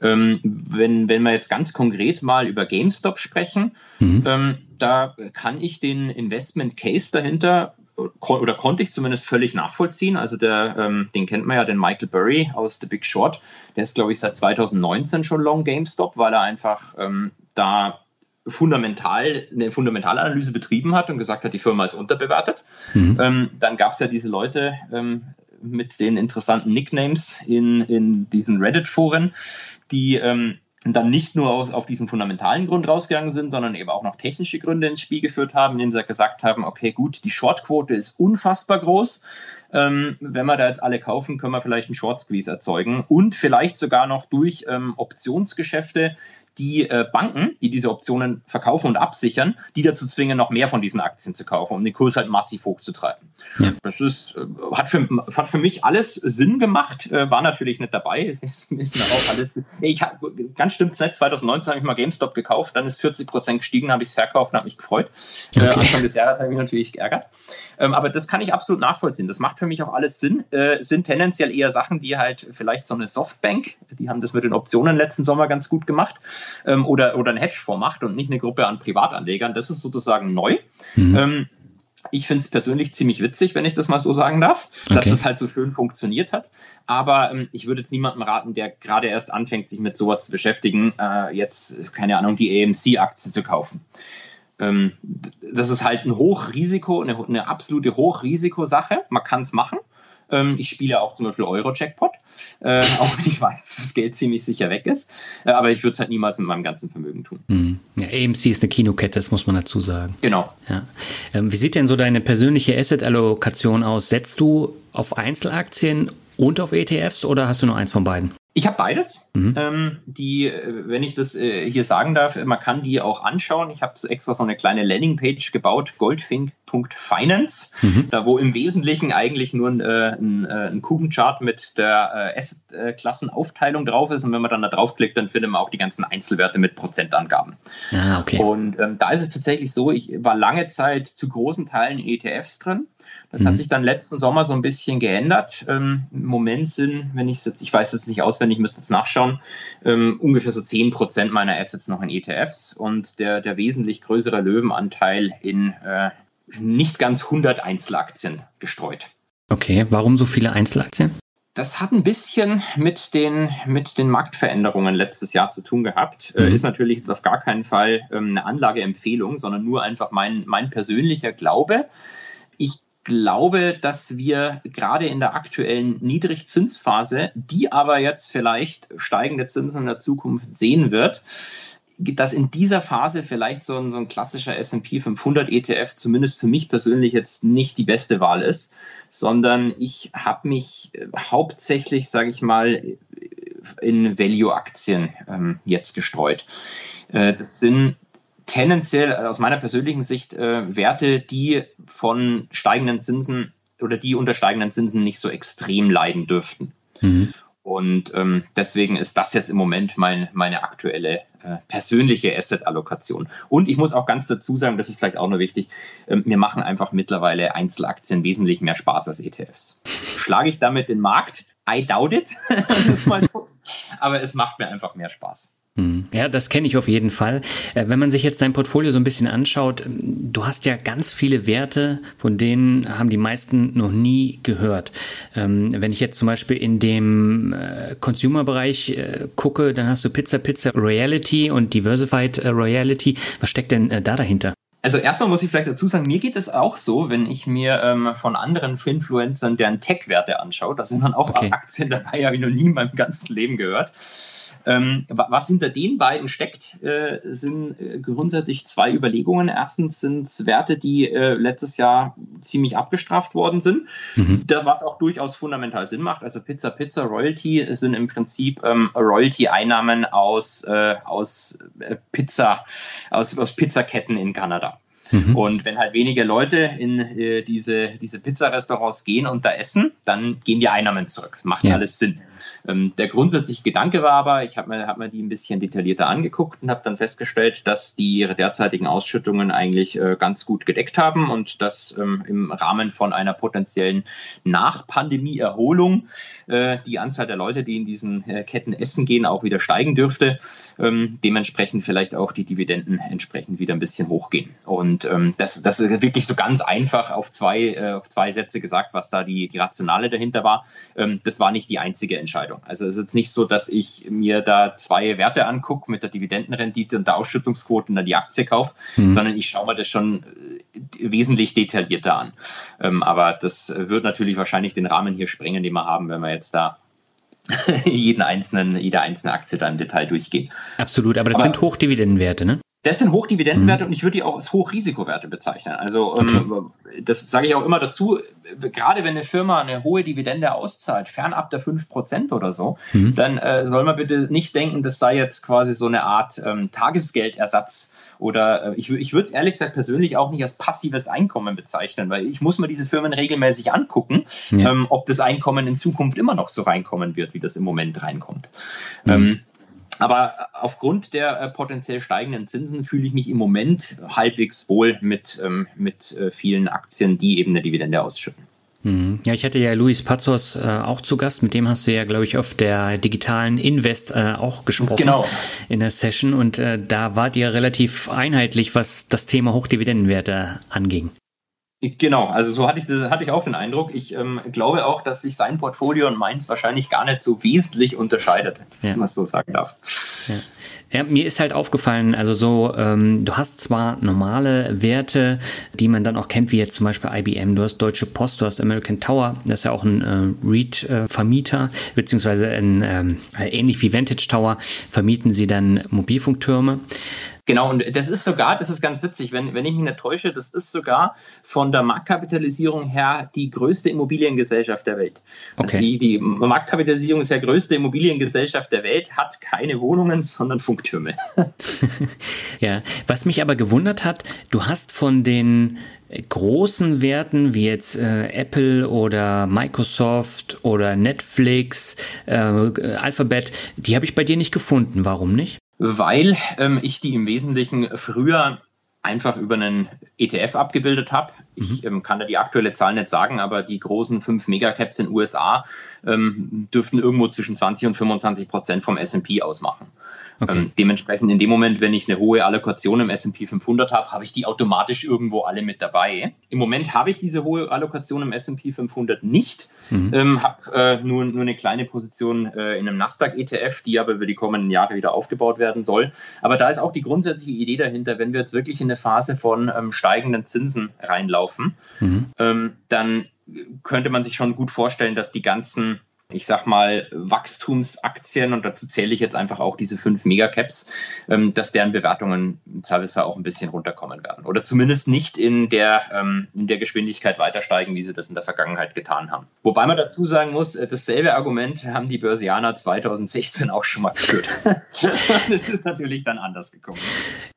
Ähm, wenn, wenn wir jetzt ganz konkret mal über GameStop sprechen, mhm. ähm, da kann ich den Investment Case dahinter oder konnte ich zumindest völlig nachvollziehen. Also der, ähm, den kennt man ja, den Michael Burry aus The Big Short. Der ist, glaube ich, seit 2019 schon Long GameStop, weil er einfach ähm, da fundamental eine Fundamentalanalyse betrieben hat und gesagt hat, die Firma ist unterbewertet. Mhm. Ähm, dann gab es ja diese Leute ähm, mit den interessanten Nicknames in, in diesen Reddit-Foren, die ähm, dann nicht nur aus, auf diesen fundamentalen Grund rausgegangen sind, sondern eben auch noch technische Gründe ins Spiel geführt haben, indem sie gesagt haben, okay, gut, die Shortquote ist unfassbar groß. Ähm, wenn wir da jetzt alle kaufen, können wir vielleicht einen Short Squeeze erzeugen und vielleicht sogar noch durch ähm, Optionsgeschäfte die äh, Banken, die diese Optionen verkaufen und absichern, die dazu zwingen, noch mehr von diesen Aktien zu kaufen, um den Kurs halt massiv hochzutreiben. Ja. Das ist, äh, hat, für, hat für mich alles Sinn gemacht, äh, war natürlich nicht dabei. ist mir auch alles, ich hab, ganz stimmt, seit 2019 habe ich mal GameStop gekauft, dann ist 40 Prozent gestiegen, habe ich es verkauft und habe mich gefreut. Äh, okay. Anfang des Jahres habe ich mich natürlich geärgert. Ähm, aber das kann ich absolut nachvollziehen. Das macht für mich auch alles Sinn. Äh, sind tendenziell eher Sachen, die halt vielleicht so eine Softbank, die haben das mit den Optionen letzten Sommer ganz gut gemacht, ähm, oder, oder ein Hedgefonds macht und nicht eine Gruppe an Privatanlegern. Das ist sozusagen neu. Mhm. Ähm, ich finde es persönlich ziemlich witzig, wenn ich das mal so sagen darf, okay. dass es halt so schön funktioniert hat. Aber ähm, ich würde jetzt niemandem raten, der gerade erst anfängt, sich mit sowas zu beschäftigen, äh, jetzt, keine Ahnung, die AMC-Aktie zu kaufen. Ähm, das ist halt ein Hochrisiko, eine, eine absolute Hochrisikosache. Man kann es machen. Ähm, ich spiele auch zum Beispiel Euro-Jackpot, äh, auch wenn ich weiß, dass das Geld ziemlich sicher weg ist. Äh, aber ich würde es halt niemals mit meinem ganzen Vermögen tun. Mhm. Ja, AMC ist eine Kinokette, das muss man dazu sagen. Genau. Ja. Ähm, wie sieht denn so deine persönliche Asset-Allokation aus? Setzt du auf Einzelaktien und auf ETFs oder hast du nur eins von beiden? Ich habe beides. Mhm. Ähm, die, äh, wenn ich das äh, hier sagen darf, man kann die auch anschauen. Ich habe extra so eine kleine Landingpage gebaut, goldfink.finance, mhm. da wo im Wesentlichen eigentlich nur ein, äh, ein, äh, ein Kuchenchart mit der äh, Asset-Klassenaufteilung drauf ist. Und wenn man dann da draufklickt, dann findet man auch die ganzen Einzelwerte mit Prozentangaben. Ah, okay. Und ähm, da ist es tatsächlich so, ich war lange Zeit zu großen Teilen in ETFs drin. Das mhm. hat sich dann letzten Sommer so ein bisschen geändert. Ähm, Im Moment sind, wenn ich jetzt, ich weiß jetzt nicht auswendig, müsste jetzt nachschauen, ähm, ungefähr so 10 Prozent meiner Assets noch in ETFs und der, der wesentlich größere Löwenanteil in äh, nicht ganz 100 Einzelaktien gestreut. Okay, warum so viele Einzelaktien? Das hat ein bisschen mit den, mit den Marktveränderungen letztes Jahr zu tun gehabt. Äh, mhm. ist natürlich jetzt auf gar keinen Fall ähm, eine Anlageempfehlung, sondern nur einfach mein, mein persönlicher Glaube. Ich glaube, dass wir gerade in der aktuellen Niedrigzinsphase, die aber jetzt vielleicht steigende Zinsen in der Zukunft sehen wird, dass in dieser Phase vielleicht so ein, so ein klassischer SP 500 ETF zumindest für mich persönlich jetzt nicht die beste Wahl ist, sondern ich habe mich hauptsächlich, sage ich mal, in Value-Aktien ähm, jetzt gestreut. Äh, das sind tendenziell äh, aus meiner persönlichen Sicht äh, Werte, die von steigenden Zinsen oder die unter steigenden Zinsen nicht so extrem leiden dürften. Mhm. Und ähm, deswegen ist das jetzt im Moment mein, meine aktuelle äh, persönliche Asset-Allokation. Und ich muss auch ganz dazu sagen, das ist vielleicht auch noch wichtig, äh, mir machen einfach mittlerweile Einzelaktien wesentlich mehr Spaß als ETFs. Schlage ich damit den Markt? I doubt it. Aber es macht mir einfach mehr Spaß. Hm. Ja, das kenne ich auf jeden Fall. Äh, wenn man sich jetzt dein Portfolio so ein bisschen anschaut, ähm, du hast ja ganz viele Werte, von denen haben die meisten noch nie gehört. Ähm, wenn ich jetzt zum Beispiel in dem äh, Consumer-Bereich äh, gucke, dann hast du Pizza Pizza Reality und Diversified Reality. Was steckt denn da dahinter? Also erstmal muss ich vielleicht dazu sagen, mir geht es auch so, wenn ich mir ähm, von anderen Influencern deren Tech-Werte anschaue, da sind dann auch okay. Aktien dabei, habe ich noch nie in meinem ganzen Leben gehört. Ähm, was hinter den beiden steckt, äh, sind äh, grundsätzlich zwei Überlegungen. Erstens sind es Werte, die äh, letztes Jahr ziemlich abgestraft worden sind, mhm. das, was auch durchaus fundamental Sinn macht. Also Pizza Pizza Royalty sind im Prinzip ähm, Royalty-Einnahmen aus, äh, aus äh, Pizza, aus, aus Pizzaketten in Kanada. Mhm. Und wenn halt weniger Leute in äh, diese, diese Pizzarestaurants gehen und da essen, dann gehen die Einnahmen zurück. Das macht ja. alles Sinn. Ähm, der grundsätzliche Gedanke war aber, ich habe mir, hab mir die ein bisschen detaillierter angeguckt und habe dann festgestellt, dass die ihre derzeitigen Ausschüttungen eigentlich äh, ganz gut gedeckt haben und dass ähm, im Rahmen von einer potenziellen Nach-Pandemie-Erholung äh, die Anzahl der Leute, die in diesen äh, Ketten essen gehen, auch wieder steigen dürfte. Ähm, dementsprechend vielleicht auch die Dividenden entsprechend wieder ein bisschen hochgehen. Und und ähm, das, das ist wirklich so ganz einfach auf zwei, äh, auf zwei Sätze gesagt, was da die, die Rationale dahinter war. Ähm, das war nicht die einzige Entscheidung. Also es ist jetzt nicht so, dass ich mir da zwei Werte angucke mit der Dividendenrendite und der Ausschüttungsquote und dann die Aktie kaufe, mhm. sondern ich schaue mir das schon äh, wesentlich detaillierter an. Ähm, aber das wird natürlich wahrscheinlich den Rahmen hier sprengen, den wir haben, wenn wir jetzt da jeden einzelnen, jede einzelne Aktie da im Detail durchgehen. Absolut, aber das aber, sind Hochdividendenwerte, ne? Das sind Hochdividendenwerte mhm. und ich würde die auch als Hochrisikowerte bezeichnen. Also ähm, okay. ähm, das sage ich auch immer dazu, gerade wenn eine Firma eine hohe Dividende auszahlt, fernab der 5% oder so, mhm. dann äh, soll man bitte nicht denken, das sei jetzt quasi so eine Art ähm, Tagesgeldersatz oder äh, ich, ich würde es ehrlich gesagt persönlich auch nicht als passives Einkommen bezeichnen, weil ich muss mir diese Firmen regelmäßig angucken, ja. ähm, ob das Einkommen in Zukunft immer noch so reinkommen wird, wie das im Moment reinkommt. Mhm. Ähm, aber aufgrund der äh, potenziell steigenden Zinsen fühle ich mich im Moment halbwegs wohl mit, ähm, mit äh, vielen Aktien, die eben eine Dividende ausschütten. Mhm. Ja, ich hatte ja Luis Pazos äh, auch zu Gast. Mit dem hast du ja, glaube ich, auf der digitalen Invest äh, auch gesprochen. Genau. In der Session. Und äh, da wart ihr relativ einheitlich, was das Thema Hochdividendenwerte anging. Genau, also so hatte ich, hatte ich auch den Eindruck. Ich ähm, glaube auch, dass sich sein Portfolio und meins wahrscheinlich gar nicht so wesentlich unterscheidet, dass ja. man so sagen darf. Ja. Ja, mir ist halt aufgefallen, also so, ähm, du hast zwar normale Werte, die man dann auch kennt, wie jetzt zum Beispiel IBM, du hast Deutsche Post, du hast American Tower, das ist ja auch ein äh, REIT-Vermieter, äh, beziehungsweise ein, ähm, ähnlich wie Vantage Tower vermieten sie dann Mobilfunktürme. Genau, und das ist sogar, das ist ganz witzig, wenn, wenn ich mich nicht täusche, das ist sogar von der Marktkapitalisierung her die größte Immobiliengesellschaft der Welt. Also okay. Also die, die Marktkapitalisierung ist der größte Immobiliengesellschaft der Welt, hat keine Wohnungen, sondern Funktürme. ja, was mich aber gewundert hat, du hast von den großen Werten wie jetzt äh, Apple oder Microsoft oder Netflix, äh, Alphabet, die habe ich bei dir nicht gefunden. Warum nicht? Weil ähm, ich die im Wesentlichen früher einfach über einen ETF abgebildet habe. Ich mhm. ähm, kann da die aktuelle Zahl nicht sagen, aber die großen fünf Megacaps in den USA ähm, dürften irgendwo zwischen 20 und 25 Prozent vom S&P ausmachen. Okay. Ähm, dementsprechend in dem Moment, wenn ich eine hohe Allokation im S&P 500 habe, habe ich die automatisch irgendwo alle mit dabei. Im Moment habe ich diese hohe Allokation im S&P 500 nicht, mhm. ähm, habe äh, nur, nur eine kleine Position äh, in einem Nasdaq-ETF, die aber über die kommenden Jahre wieder aufgebaut werden soll. Aber da ist auch die grundsätzliche Idee dahinter, wenn wir jetzt wirklich in eine Phase von ähm, steigenden Zinsen reinlaufen, mhm. ähm, dann könnte man sich schon gut vorstellen, dass die ganzen ich sag mal, Wachstumsaktien, und dazu zähle ich jetzt einfach auch diese fünf Megacaps, ähm, dass deren Bewertungen teilweise auch ein bisschen runterkommen werden. Oder zumindest nicht in der, ähm, in der Geschwindigkeit weiter steigen, wie sie das in der Vergangenheit getan haben. Wobei man dazu sagen muss, äh, dasselbe Argument haben die Börsianer 2016 auch schon mal geführt. das ist natürlich dann anders gekommen.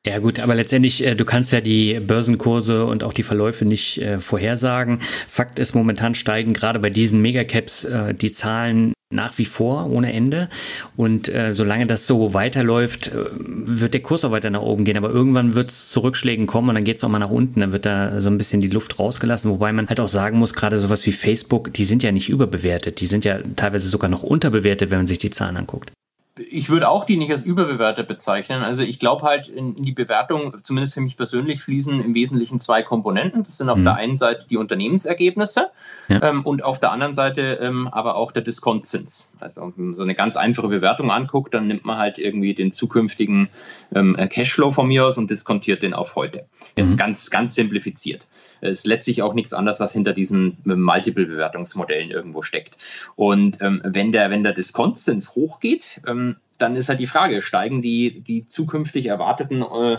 Ja gut, aber letztendlich, äh, du kannst ja die Börsenkurse und auch die Verläufe nicht äh, vorhersagen. Fakt ist, momentan steigen gerade bei diesen Megacaps die Zahlen Zahlen nach wie vor ohne Ende. Und äh, solange das so weiterläuft, äh, wird der Kurs auch weiter nach oben gehen. Aber irgendwann wird es zu Rückschlägen kommen und dann geht es auch mal nach unten. Dann wird da so ein bisschen die Luft rausgelassen. Wobei man halt auch sagen muss, gerade sowas wie Facebook, die sind ja nicht überbewertet. Die sind ja teilweise sogar noch unterbewertet, wenn man sich die Zahlen anguckt. Ich würde auch die nicht als überbewertet bezeichnen. Also ich glaube halt, in, in, die Bewertung, zumindest für mich persönlich, fließen im Wesentlichen zwei Komponenten. Das sind auf mhm. der einen Seite die Unternehmensergebnisse ja. ähm, und auf der anderen Seite ähm, aber auch der Diskontzins. Also wenn man so eine ganz einfache Bewertung anguckt, dann nimmt man halt irgendwie den zukünftigen ähm, Cashflow von mir aus und diskontiert den auf heute. Jetzt mhm. ganz, ganz simplifiziert. Es ist letztlich auch nichts anderes, was hinter diesen Multiple-Bewertungsmodellen irgendwo steckt. Und ähm, wenn der, wenn der Diskontzins hochgeht, ähm, dann ist halt die Frage, steigen die, die zukünftig erwarteten äh,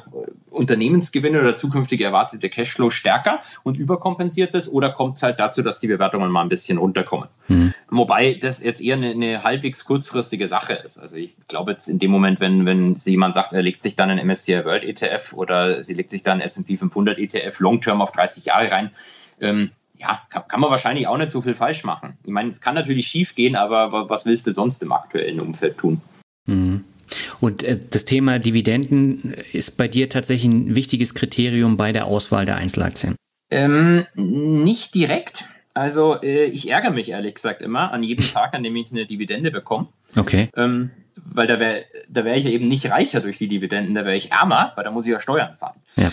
Unternehmensgewinne oder zukünftig erwartete Cashflow stärker und überkompensiert das oder kommt es halt dazu, dass die Bewertungen mal ein bisschen runterkommen? Mhm. Wobei das jetzt eher eine, eine, halbwegs kurzfristige Sache ist. Also ich glaube jetzt in dem Moment, wenn, wenn jemand sagt, er legt sich dann einen MSCI World ETF oder sie legt sich dann einen S&P 500 ETF long-term auf 30 Jahre rein, ähm, ja, kann, kann, man wahrscheinlich auch nicht so viel falsch machen. Ich meine, es kann natürlich schief gehen, aber was willst du sonst im aktuellen Umfeld tun? Mhm. Und äh, das Thema Dividenden ist bei dir tatsächlich ein wichtiges Kriterium bei der Auswahl der Einzelaktien? Ähm, nicht direkt. Also äh, ich ärgere mich ehrlich gesagt immer an jedem Tag, an dem ich eine Dividende bekomme. Okay. Ähm, weil da wäre da wär ich ja eben nicht reicher durch die Dividenden, da wäre ich ärmer, weil da muss ich ja Steuern zahlen. Ja.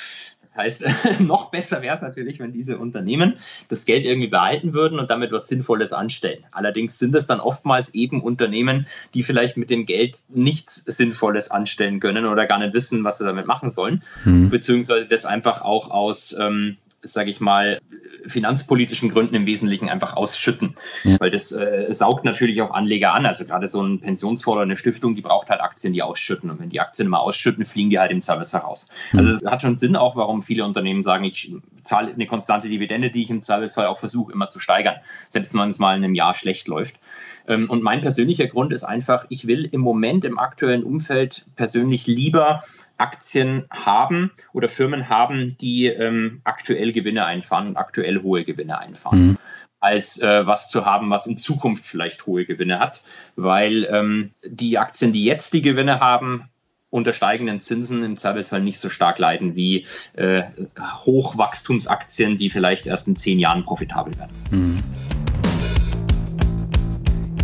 Das heißt, noch besser wäre es natürlich, wenn diese Unternehmen das Geld irgendwie behalten würden und damit was Sinnvolles anstellen. Allerdings sind es dann oftmals eben Unternehmen, die vielleicht mit dem Geld nichts Sinnvolles anstellen können oder gar nicht wissen, was sie damit machen sollen, mhm. beziehungsweise das einfach auch aus ähm, sage ich mal, finanzpolitischen Gründen im Wesentlichen einfach ausschütten. Ja. Weil das äh, saugt natürlich auch Anleger an. Also gerade so ein Pensionsfonds oder eine Stiftung, die braucht halt Aktien, die ausschütten. Und wenn die Aktien mal ausschütten, fliegen die halt im Service heraus. Mhm. Also es hat schon Sinn auch, warum viele Unternehmen sagen, ich zahle eine konstante Dividende, die ich im Servicefall auch versuche immer zu steigern, selbst wenn es mal in einem Jahr schlecht läuft. Ähm, und mein persönlicher Grund ist einfach, ich will im Moment im aktuellen Umfeld persönlich lieber Aktien haben oder Firmen haben, die ähm, aktuell Gewinne einfahren und aktuell hohe Gewinne einfahren. Mhm. als äh, was zu haben, was in Zukunft vielleicht hohe Gewinne hat, weil ähm, die Aktien, die jetzt die Gewinne haben, unter steigenden Zinsen im Zweifelsfall nicht so stark leiden wie äh, Hochwachstumsaktien, die vielleicht erst in zehn Jahren profitabel werden. Mhm.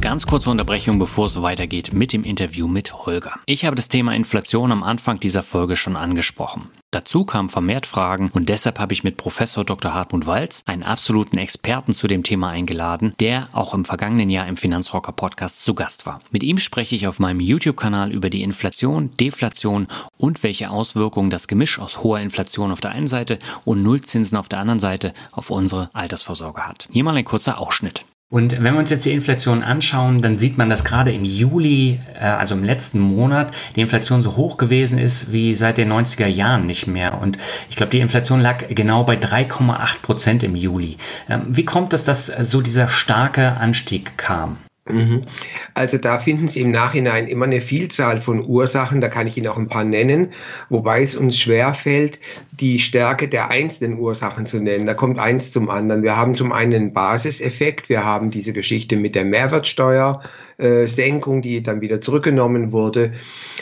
Ganz kurze Unterbrechung, bevor es weitergeht mit dem Interview mit Holger. Ich habe das Thema Inflation am Anfang dieser Folge schon angesprochen. Dazu kamen vermehrt Fragen und deshalb habe ich mit Professor Dr. Hartmut Walz, einen absoluten Experten zu dem Thema eingeladen, der auch im vergangenen Jahr im Finanzrocker Podcast zu Gast war. Mit ihm spreche ich auf meinem YouTube-Kanal über die Inflation, Deflation und welche Auswirkungen das Gemisch aus hoher Inflation auf der einen Seite und Nullzinsen auf der anderen Seite auf unsere Altersvorsorge hat. Hier mal ein kurzer Ausschnitt. Und wenn wir uns jetzt die Inflation anschauen, dann sieht man, dass gerade im Juli, äh, also im letzten Monat, die Inflation so hoch gewesen ist wie seit den 90er Jahren nicht mehr. Und ich glaube, die Inflation lag genau bei 3,8 Prozent im Juli. Ähm, wie kommt es, dass so dieser starke Anstieg kam? Mhm. Also da finden Sie im Nachhinein immer eine Vielzahl von Ursachen, da kann ich Ihnen auch ein paar nennen, wobei es uns schwerfällt, die Stärke der einzelnen Ursachen zu nennen. Da kommt eins zum anderen. Wir haben zum einen einen Basiseffekt, wir haben diese Geschichte mit der Mehrwertsteuer, äh, Senkung, die dann wieder zurückgenommen wurde.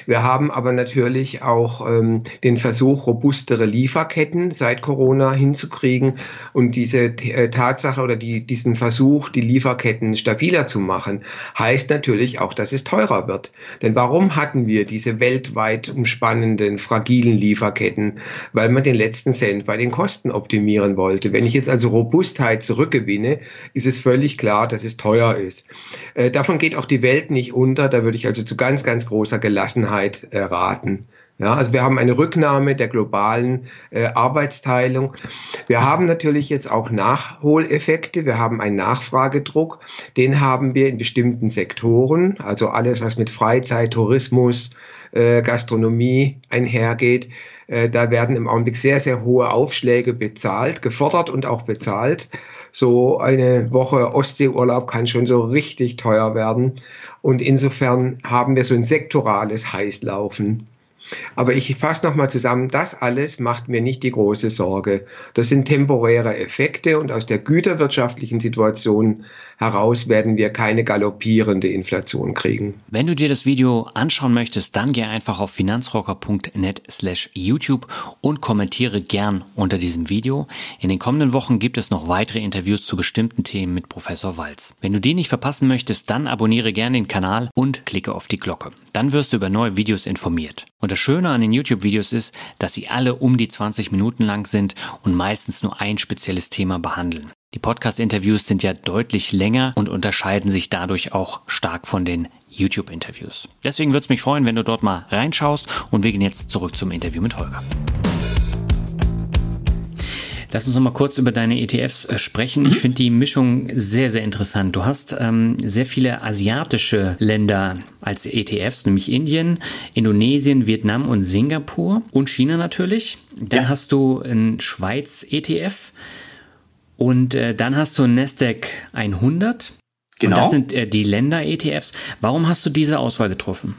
Wir haben aber natürlich auch ähm, den Versuch, robustere Lieferketten seit Corona hinzukriegen und diese äh, Tatsache oder die, diesen Versuch, die Lieferketten stabiler zu machen, heißt natürlich auch, dass es teurer wird. Denn warum hatten wir diese weltweit umspannenden, fragilen Lieferketten? Weil man den letzten Cent bei den Kosten optimieren wollte. Wenn ich jetzt also Robustheit zurückgewinne, ist es völlig klar, dass es teuer ist. Äh, davon geht auch auch die Welt nicht unter. Da würde ich also zu ganz, ganz großer Gelassenheit äh, raten. Ja, also wir haben eine Rücknahme der globalen äh, Arbeitsteilung. Wir haben natürlich jetzt auch Nachholeffekte. Wir haben einen Nachfragedruck. Den haben wir in bestimmten Sektoren. Also alles, was mit Freizeit, Tourismus, äh, Gastronomie einhergeht. Äh, da werden im Augenblick sehr, sehr hohe Aufschläge bezahlt, gefordert und auch bezahlt. So eine Woche Ostseeurlaub kann schon so richtig teuer werden. Und insofern haben wir so ein sektorales Heißlaufen. Aber ich fasse nochmal zusammen, das alles macht mir nicht die große Sorge. Das sind temporäre Effekte und aus der güterwirtschaftlichen Situation heraus werden wir keine galoppierende Inflation kriegen. Wenn du dir das Video anschauen möchtest, dann geh einfach auf finanzrocker.net slash YouTube und kommentiere gern unter diesem Video. In den kommenden Wochen gibt es noch weitere Interviews zu bestimmten Themen mit Professor Walz. Wenn du die nicht verpassen möchtest, dann abonniere gerne den Kanal und klicke auf die Glocke. Dann wirst du über neue Videos informiert. Und das Schöne an den YouTube-Videos ist, dass sie alle um die 20 Minuten lang sind und meistens nur ein spezielles Thema behandeln. Die Podcast-Interviews sind ja deutlich länger und unterscheiden sich dadurch auch stark von den YouTube-Interviews. Deswegen würde es mich freuen, wenn du dort mal reinschaust und wir gehen jetzt zurück zum Interview mit Holger. Lass uns noch mal kurz über deine ETFs äh, sprechen. Ich mhm. finde die Mischung sehr, sehr interessant. Du hast ähm, sehr viele asiatische Länder als ETFs, nämlich Indien, Indonesien, Vietnam und Singapur und China natürlich. Dann ja. hast du einen Schweiz-ETF und äh, dann hast du Nasdaq 100. Genau. Und das sind äh, die Länder-ETFs. Warum hast du diese Auswahl getroffen?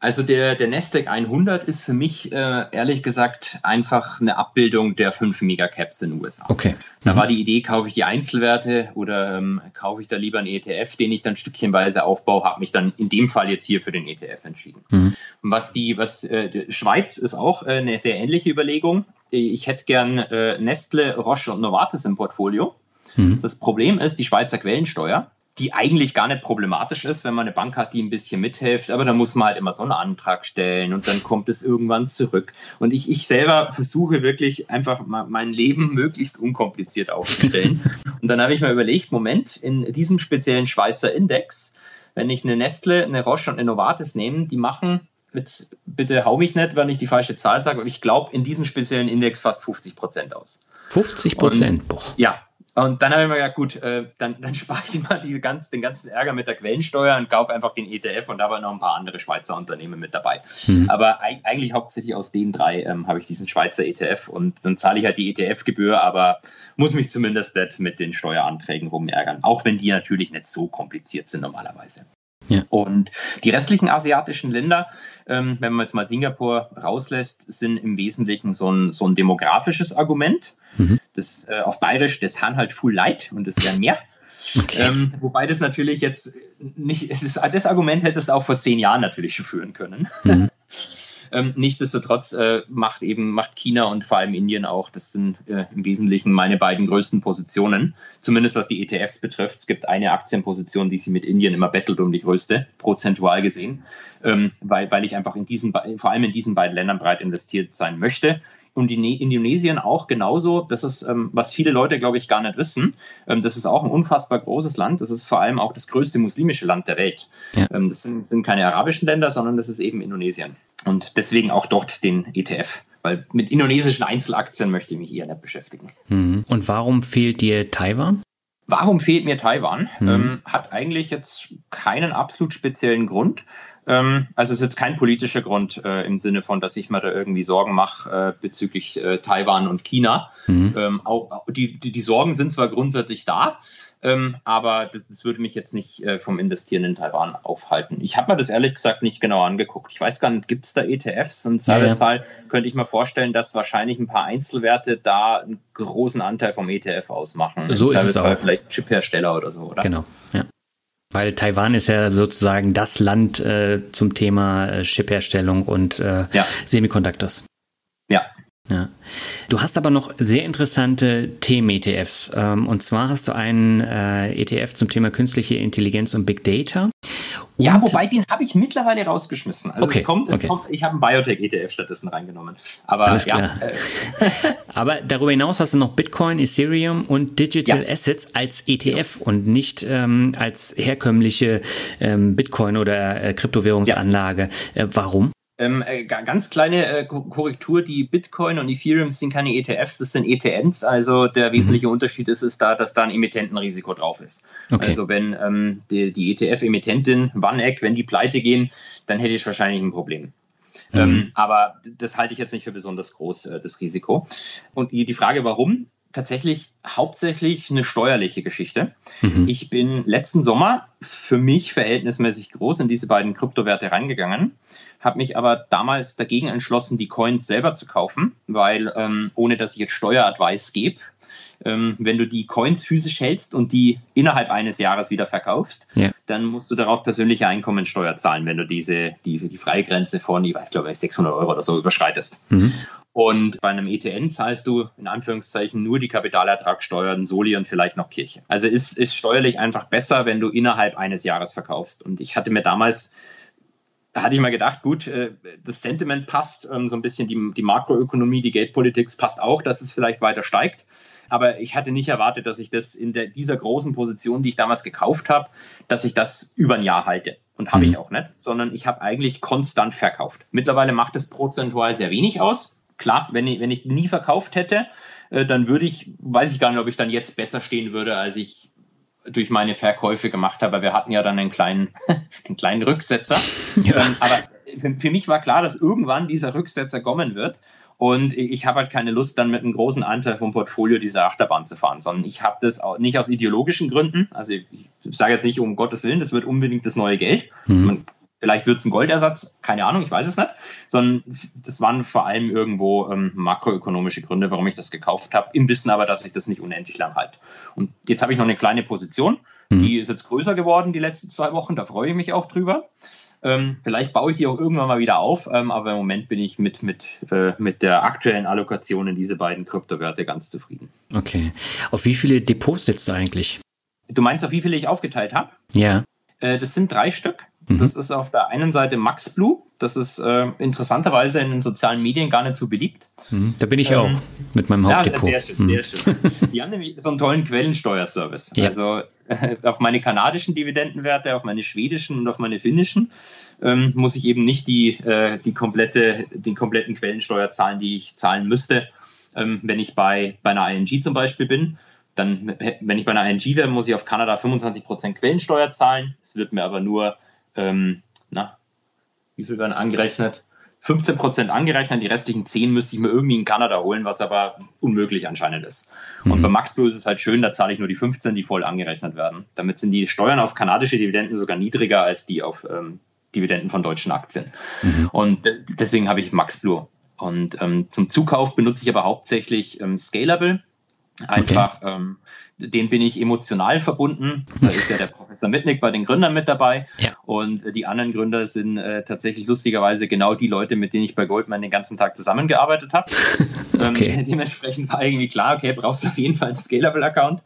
Also der, der Nasdaq 100 ist für mich äh, ehrlich gesagt einfach eine Abbildung der fünf Megacaps in den USA. Okay. Da war die Idee, kaufe ich die Einzelwerte oder ähm, kaufe ich da lieber einen ETF, den ich dann stückchenweise aufbaue, habe mich dann in dem Fall jetzt hier für den ETF entschieden. Mhm. Was die, was äh, Schweiz ist auch äh, eine sehr ähnliche Überlegung. Ich hätte gern äh, Nestle, Roche und Novartis im Portfolio. Mhm. Das Problem ist die Schweizer Quellensteuer die eigentlich gar nicht problematisch ist, wenn man eine Bank hat, die ein bisschen mithilft, aber da muss man halt immer so einen Antrag stellen und dann kommt es irgendwann zurück. Und ich, ich selber versuche wirklich einfach mein Leben möglichst unkompliziert aufzustellen. und dann habe ich mir überlegt, Moment, in diesem speziellen Schweizer Index, wenn ich eine Nestle, eine Roche und eine Novartis nehme, die machen mit, bitte hau mich nicht, wenn ich die falsche Zahl sage, aber ich glaube in diesem speziellen Index fast 50 Prozent aus. 50 Prozent? Ja, und dann habe ich mir gedacht, gut, äh, dann, dann spare ich mal die ganz, den ganzen Ärger mit der Quellensteuer und kaufe einfach den ETF und da waren noch ein paar andere Schweizer Unternehmen mit dabei. Mhm. Aber eigentlich hauptsächlich aus den drei ähm, habe ich diesen Schweizer ETF und dann zahle ich halt die ETF-Gebühr, aber muss mich zumindest nicht mit den Steueranträgen rumärgern, auch wenn die natürlich nicht so kompliziert sind normalerweise. Ja. Und die restlichen asiatischen Länder, ähm, wenn man jetzt mal Singapur rauslässt, sind im Wesentlichen so ein, so ein demografisches Argument. Mhm. Das äh, auf Bayerisch, das Herrn halt full light und das wäre mehr. Okay. Ähm, wobei das natürlich jetzt nicht, das, das Argument hättest du auch vor zehn Jahren natürlich schon führen können. Mhm. Ähm, nichtsdestotrotz äh, macht eben macht China und vor allem Indien auch, das sind äh, im Wesentlichen meine beiden größten Positionen, zumindest was die ETFs betrifft. Es gibt eine Aktienposition, die sie mit Indien immer bettelt um die größte, prozentual gesehen, ähm, weil, weil ich einfach in diesen, vor allem in diesen beiden Ländern breit investiert sein möchte und in Indonesien auch genauso. Das ist, ähm, was viele Leute, glaube ich, gar nicht wissen. Ähm, das ist auch ein unfassbar großes Land. Das ist vor allem auch das größte muslimische Land der Welt. Ja. Ähm, das sind, sind keine arabischen Länder, sondern das ist eben Indonesien. Und deswegen auch dort den ETF. Weil mit indonesischen Einzelaktien möchte ich mich eher nicht beschäftigen. Mhm. Und warum fehlt dir Taiwan? Warum fehlt mir Taiwan? Mhm. Ähm, hat eigentlich jetzt keinen absolut speziellen Grund. Ähm, also es ist jetzt kein politischer Grund äh, im Sinne von, dass ich mir da irgendwie Sorgen mache äh, bezüglich äh, Taiwan und China. Mhm. Ähm, auch, die, die, die, Sorgen sind zwar grundsätzlich da, ähm, aber das, das, würde mich jetzt nicht äh, vom Investieren in Taiwan aufhalten. Ich habe mir das ehrlich gesagt nicht genau angeguckt. Ich weiß gar nicht, gibt es da ETFs? Im Zweifelsfall ja, ja. könnte ich mir vorstellen, dass wahrscheinlich ein paar Einzelwerte da einen großen Anteil vom ETF ausmachen. So Im ist es auch. Vielleicht Chiphersteller oder so, oder? Genau, ja. Weil Taiwan ist ja sozusagen das Land äh, zum Thema äh, Chipherstellung und äh, ja. Semiconductors. Du hast aber noch sehr interessante Themen-ETFs. Ähm, und zwar hast du einen äh, ETF zum Thema künstliche Intelligenz und Big Data. Und ja, wobei den habe ich mittlerweile rausgeschmissen. Also okay, es kommt, es okay. kommt, ich habe einen Biotech-ETF stattdessen reingenommen. Aber Alles klar. Ja, äh. Aber darüber hinaus hast du noch Bitcoin, Ethereum und Digital ja. Assets als ETF ja. und nicht ähm, als herkömmliche ähm, Bitcoin- oder äh, Kryptowährungsanlage. Äh, warum? Ähm, äh, ganz kleine äh, Korrektur, die Bitcoin und Ethereum sind keine ETFs, das sind ETNs. Also der mhm. wesentliche mhm. Unterschied ist es da, dass da ein Emittentenrisiko drauf ist. Okay. Also wenn ähm, die, die ETF-Emittentin OneEck, wenn die pleite gehen, dann hätte ich wahrscheinlich ein Problem. Mhm. Ähm, aber das halte ich jetzt nicht für besonders groß, äh, das Risiko. Und die, die Frage, warum? Tatsächlich hauptsächlich eine steuerliche Geschichte. Mhm. Ich bin letzten Sommer für mich verhältnismäßig groß in diese beiden Kryptowerte reingegangen, habe mich aber damals dagegen entschlossen, die Coins selber zu kaufen, weil ähm, ohne dass ich jetzt Steueradvice gebe, ähm, wenn du die Coins physisch hältst und die innerhalb eines Jahres wieder verkaufst, ja. dann musst du darauf persönliche Einkommensteuer zahlen, wenn du diese, die, die Freigrenze von, ich weiß glaube ich, 600 Euro oder so überschreitest. Mhm. Und bei einem ETN zahlst du in Anführungszeichen nur die Kapitalertragssteuern, Soli und vielleicht noch Kirche. Also ist, ist steuerlich einfach besser, wenn du innerhalb eines Jahres verkaufst. Und ich hatte mir damals da hatte ich mal gedacht, gut, äh, das Sentiment passt, ähm, so ein bisschen die, die Makroökonomie, die Geldpolitik passt auch, dass es vielleicht weiter steigt. Aber ich hatte nicht erwartet, dass ich das in der, dieser großen Position, die ich damals gekauft habe, dass ich das über ein Jahr halte. Und habe mhm. ich auch nicht, sondern ich habe eigentlich konstant verkauft. Mittlerweile macht es prozentual sehr wenig aus. Klar, wenn ich, wenn ich nie verkauft hätte, äh, dann würde ich, weiß ich gar nicht, ob ich dann jetzt besser stehen würde, als ich durch meine Verkäufe gemacht habe. Wir hatten ja dann einen kleinen, einen kleinen Rücksetzer. Ja. Ähm, aber für, für mich war klar, dass irgendwann dieser Rücksetzer kommen wird. Und ich habe halt keine Lust, dann mit einem großen Anteil vom Portfolio diese Achterbahn zu fahren, sondern ich habe das auch nicht aus ideologischen Gründen. Also ich, ich sage jetzt nicht um Gottes Willen, das wird unbedingt das neue Geld. Mhm. Man, vielleicht wird es ein Goldersatz, keine Ahnung, ich weiß es nicht. Sondern das waren vor allem irgendwo ähm, makroökonomische Gründe, warum ich das gekauft habe, im Wissen aber, dass ich das nicht unendlich lang halte. Und jetzt habe ich noch eine kleine Position, mhm. die ist jetzt größer geworden die letzten zwei Wochen, da freue ich mich auch drüber. Ähm, vielleicht baue ich die auch irgendwann mal wieder auf, ähm, aber im Moment bin ich mit, mit, äh, mit der aktuellen Allokation in diese beiden Kryptowerte ganz zufrieden. Okay. Auf wie viele Depots sitzt du eigentlich? Du meinst, auf wie viele ich aufgeteilt habe? Ja. Äh, das sind drei Stück. Mhm. Das ist auf der einen Seite MaxBlue. Das ist äh, interessanterweise in den sozialen Medien gar nicht so beliebt. Mhm. Da bin ich ähm, auch mit meinem Hauptdepot. Ja, sehr schön, sehr schön. Die haben nämlich so einen tollen Quellensteuerservice. Ja. Also äh, auf meine kanadischen Dividendenwerte, auf meine schwedischen und auf meine finnischen ähm, muss ich eben nicht die, äh, die komplette, den kompletten Quellensteuer zahlen, die ich zahlen müsste, ähm, wenn ich bei, bei einer ING zum Beispiel bin. Dann, wenn ich bei einer ING wäre, muss ich auf Kanada 25% Quellensteuer zahlen. Es wird mir aber nur ähm, na, wie viel werden angerechnet? 15 Prozent angerechnet, die restlichen 10 müsste ich mir irgendwie in Kanada holen, was aber unmöglich anscheinend ist. Mhm. Und bei MaxBlue ist es halt schön, da zahle ich nur die 15, die voll angerechnet werden. Damit sind die Steuern auf kanadische Dividenden sogar niedriger als die auf ähm, Dividenden von deutschen Aktien. Mhm. Und deswegen habe ich MaxBlue. Und ähm, zum Zukauf benutze ich aber hauptsächlich ähm, Scalable. Einfach, okay. ähm, den bin ich emotional verbunden. Da ist ja der Professor Mitnick bei den Gründern mit dabei. Ja. Und die anderen Gründer sind äh, tatsächlich lustigerweise genau die Leute, mit denen ich bei Goldman den ganzen Tag zusammengearbeitet habe. Ähm, okay. ähm, dementsprechend war irgendwie klar, okay, brauchst du auf jeden Fall einen Scalable-Account.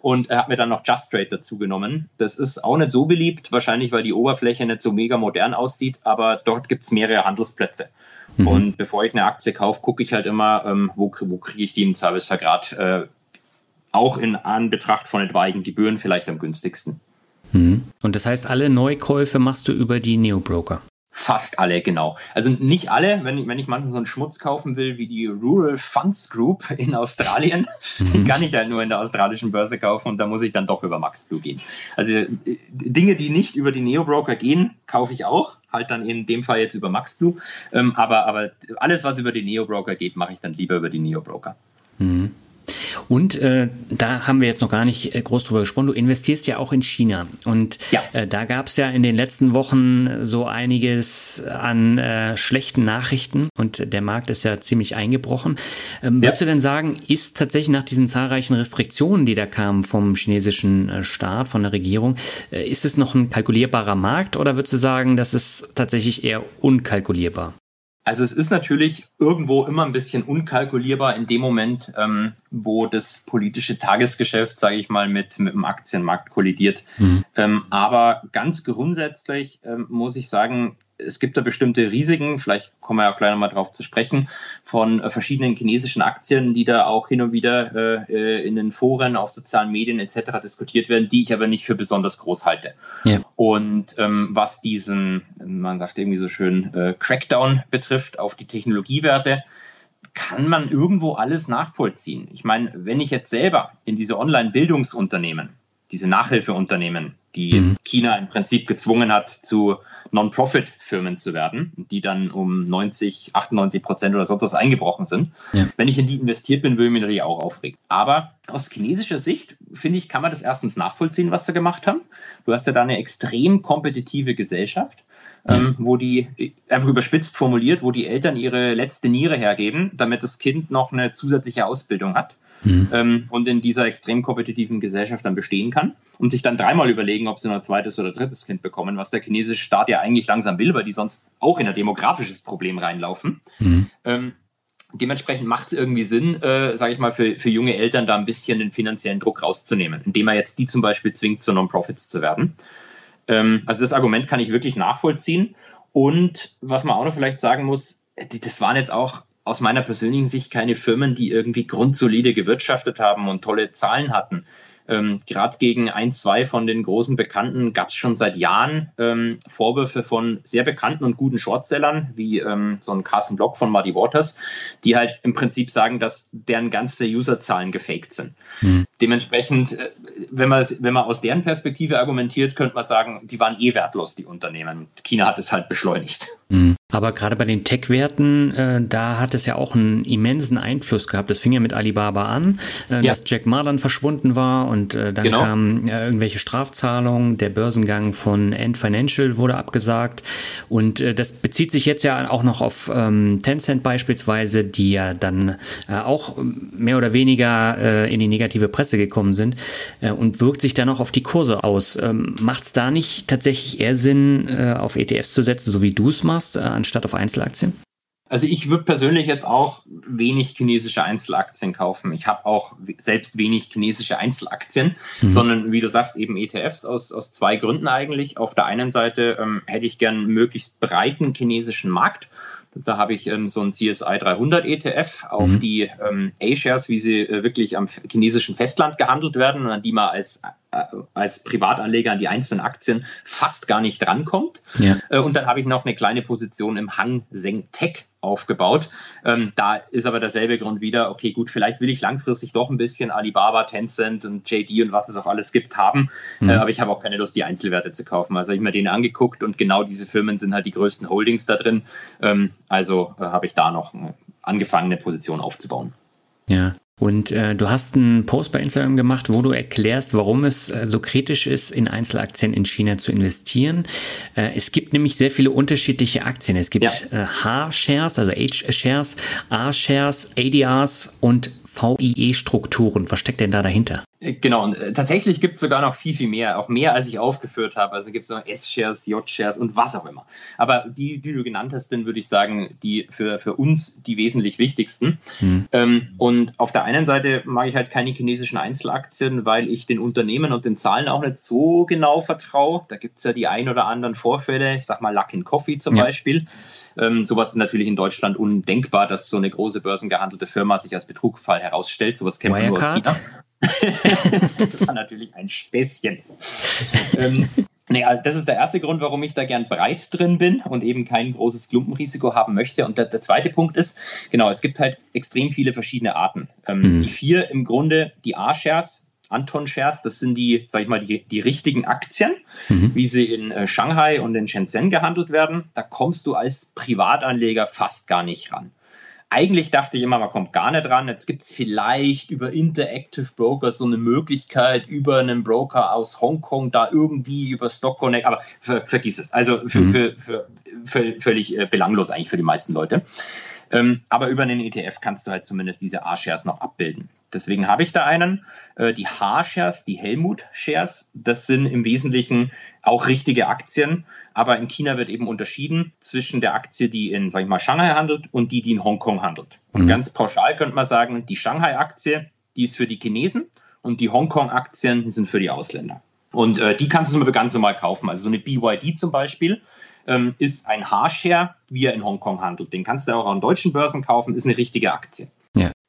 Und er hat mir dann noch Just Trade dazu genommen. Das ist auch nicht so beliebt, wahrscheinlich weil die Oberfläche nicht so mega modern aussieht, aber dort gibt es mehrere Handelsplätze. Mhm. Und bevor ich eine Aktie kaufe, gucke ich halt immer, ähm, wo, wo kriege ich die im Servicevergrad äh, auch in Anbetracht von etwaigen Gebühren vielleicht am günstigsten. Mhm. Und das heißt, alle Neukäufe machst du über die Neobroker? Fast alle, genau. Also nicht alle, wenn ich, wenn ich manchmal so einen Schmutz kaufen will, wie die Rural Funds Group in Australien, mhm. die kann ich halt nur in der australischen Börse kaufen und da muss ich dann doch über MaxBlue gehen. Also äh, Dinge, die nicht über die Neo-Broker gehen, kaufe ich auch, halt dann in dem Fall jetzt über MaxBlue. Ähm, aber, aber alles, was über die Neo-Broker geht, mache ich dann lieber über die Neo-Broker. Mhm. Und äh, da haben wir jetzt noch gar nicht äh, groß drüber gesprochen. Du investierst ja auch in China. Und ja. äh, da gab es ja in den letzten Wochen so einiges an äh, schlechten Nachrichten und der Markt ist ja ziemlich eingebrochen. Ähm, ja. Würdest du denn sagen, ist tatsächlich nach diesen zahlreichen Restriktionen, die da kamen vom chinesischen äh, Staat, von der Regierung, äh, ist es noch ein kalkulierbarer Markt oder würdest du sagen, das ist tatsächlich eher unkalkulierbar? Also es ist natürlich irgendwo immer ein bisschen unkalkulierbar in dem Moment, ähm, wo das politische Tagesgeschäft, sage ich mal, mit, mit dem Aktienmarkt kollidiert. Mhm. Ähm, aber ganz grundsätzlich ähm, muss ich sagen, es gibt da bestimmte Risiken, vielleicht kommen wir auch gleich nochmal drauf zu sprechen, von äh, verschiedenen chinesischen Aktien, die da auch hin und wieder äh, äh in den Foren, auf sozialen Medien etc. diskutiert werden, die ich aber nicht für besonders groß halte. Ja. Und ähm, was diesen, man sagt irgendwie so schön, äh, Crackdown betrifft auf die Technologiewerte, kann man irgendwo alles nachvollziehen. Ich meine, wenn ich jetzt selber in diese Online-Bildungsunternehmen diese Nachhilfeunternehmen, die mhm. China im Prinzip gezwungen hat, zu Non-Profit-Firmen zu werden, die dann um 90, 98 Prozent oder sonst was eingebrochen sind. Ja. Wenn ich in die investiert bin, würde ich mich natürlich auch aufregen. Aber aus chinesischer Sicht, finde ich, kann man das erstens nachvollziehen, was sie gemacht haben. Du hast ja da eine extrem kompetitive Gesellschaft. Ja. Ähm, wo die, einfach überspitzt formuliert, wo die Eltern ihre letzte Niere hergeben, damit das Kind noch eine zusätzliche Ausbildung hat mhm. ähm, und in dieser extrem kompetitiven Gesellschaft dann bestehen kann und sich dann dreimal überlegen, ob sie noch ein zweites oder drittes Kind bekommen, was der chinesische Staat ja eigentlich langsam will, weil die sonst auch in ein demografisches Problem reinlaufen. Mhm. Ähm, dementsprechend macht es irgendwie Sinn, äh, sage ich mal, für, für junge Eltern da ein bisschen den finanziellen Druck rauszunehmen, indem er jetzt die zum Beispiel zwingt, zu Non-Profits zu werden. Ähm, also das Argument kann ich wirklich nachvollziehen. Und was man auch noch vielleicht sagen muss, die, das waren jetzt auch aus meiner persönlichen Sicht keine Firmen, die irgendwie grundsolide gewirtschaftet haben und tolle Zahlen hatten. Ähm, Gerade gegen ein, zwei von den großen Bekannten gab es schon seit Jahren ähm, Vorwürfe von sehr bekannten und guten Shortsellern, wie ähm, so ein Carsten Block von Muddy Waters, die halt im Prinzip sagen, dass deren ganze Userzahlen gefaked sind. Mhm. Dementsprechend, äh, wenn man, wenn man aus deren Perspektive argumentiert, könnte man sagen, die waren eh wertlos, die Unternehmen. China hat es halt beschleunigt. Mhm. Aber gerade bei den Tech-Werten, äh, da hat es ja auch einen immensen Einfluss gehabt. Das fing ja mit Alibaba an, äh, ja. dass Jack Ma dann verschwunden war und äh, dann genau. kamen irgendwelche Strafzahlungen. Der Börsengang von Ant Financial wurde abgesagt. Und äh, das bezieht sich jetzt ja auch noch auf ähm, Tencent beispielsweise, die ja dann äh, auch mehr oder weniger äh, in die negative Presse gekommen sind und wirkt sich dann auch auf die Kurse aus. Ähm, Macht es da nicht tatsächlich eher Sinn, auf ETFs zu setzen, so wie du es machst? Anstatt auf Einzelaktien? Also ich würde persönlich jetzt auch wenig chinesische Einzelaktien kaufen. Ich habe auch selbst wenig chinesische Einzelaktien, mhm. sondern wie du sagst, eben ETFs aus, aus zwei Gründen eigentlich. Auf der einen Seite ähm, hätte ich gern möglichst breiten chinesischen Markt. Da habe ich ähm, so ein CSI 300 ETF auf mhm. die ähm, A-Shares, wie sie äh, wirklich am chinesischen Festland gehandelt werden und an die man als als Privatanleger an die einzelnen Aktien fast gar nicht rankommt. Ja. Äh, und dann habe ich noch eine kleine Position im Hang Seng Tech aufgebaut. Ähm, da ist aber derselbe Grund wieder, okay, gut, vielleicht will ich langfristig doch ein bisschen Alibaba, Tencent und JD und was es auch alles gibt haben, mhm. äh, aber ich habe auch keine Lust, die Einzelwerte zu kaufen. Also habe ich mir den angeguckt und genau diese Firmen sind halt die größten Holdings da drin. Ähm, also äh, habe ich da noch angefangen, eine Position aufzubauen. Ja, und äh, du hast einen Post bei Instagram gemacht, wo du erklärst, warum es äh, so kritisch ist, in Einzelaktien in China zu investieren. Äh, es gibt nämlich sehr viele unterschiedliche Aktien. Es gibt ja. Äh, H-Shares, also H-Shares, A-Shares, ADRs und VIE-Strukturen. Was steckt denn da dahinter? Äh, genau, und äh, tatsächlich gibt es sogar noch viel, viel mehr, auch mehr, als ich aufgeführt habe. Also gibt es noch S-Shares, J-Shares und was auch immer. Aber die, die du genannt hast, sind, würde ich sagen, die für, für uns die wesentlich wichtigsten. Mhm. Ähm, und auf der einen Seite mag ich halt keine chinesischen Einzelaktien, weil ich den Unternehmen und den Zahlen auch nicht so genau vertraue. Da gibt es ja die ein oder anderen Vorfälle, ich sag mal Luck in Coffee zum ja. Beispiel. Ähm, sowas ist natürlich in Deutschland undenkbar, dass so eine große börsengehandelte Firma sich als Betrugsfall herausstellt. Sowas kennt man nur aus China. Das war natürlich ein Späßchen. ähm, naja, das ist der erste Grund, warum ich da gern breit drin bin und eben kein großes Klumpenrisiko haben möchte. Und der, der zweite Punkt ist, genau, es gibt halt extrem viele verschiedene Arten. Ähm, mhm. Die vier im Grunde, die A-Shares, Anton Shares, das sind die, sag ich mal, die, die richtigen Aktien, mhm. wie sie in äh, Shanghai und in Shenzhen gehandelt werden. Da kommst du als Privatanleger fast gar nicht ran. Eigentlich dachte ich immer, man kommt gar nicht ran. Jetzt gibt es vielleicht über Interactive Brokers so eine Möglichkeit, über einen Broker aus Hongkong da irgendwie über Stock Connect, aber ver vergiss es. Also für, mhm. für, für, für völlig äh, belanglos eigentlich für die meisten Leute. Ähm, aber über einen ETF kannst du halt zumindest diese A-Shares noch abbilden. Deswegen habe ich da einen. Äh, die H-Shares, die Helmut-Shares, das sind im Wesentlichen auch richtige Aktien. Aber in China wird eben unterschieden zwischen der Aktie, die in, sag ich mal, Shanghai handelt und die, die in Hongkong handelt. Und mhm. ganz pauschal könnte man sagen, die Shanghai-Aktie, die ist für die Chinesen und die Hongkong-Aktien sind für die Ausländer. Und äh, die kannst du nur ganz normal kaufen. Also so eine BYD zum Beispiel ähm, ist ein H-Share, wie er in Hongkong handelt. Den kannst du auch an deutschen Börsen kaufen, ist eine richtige Aktie.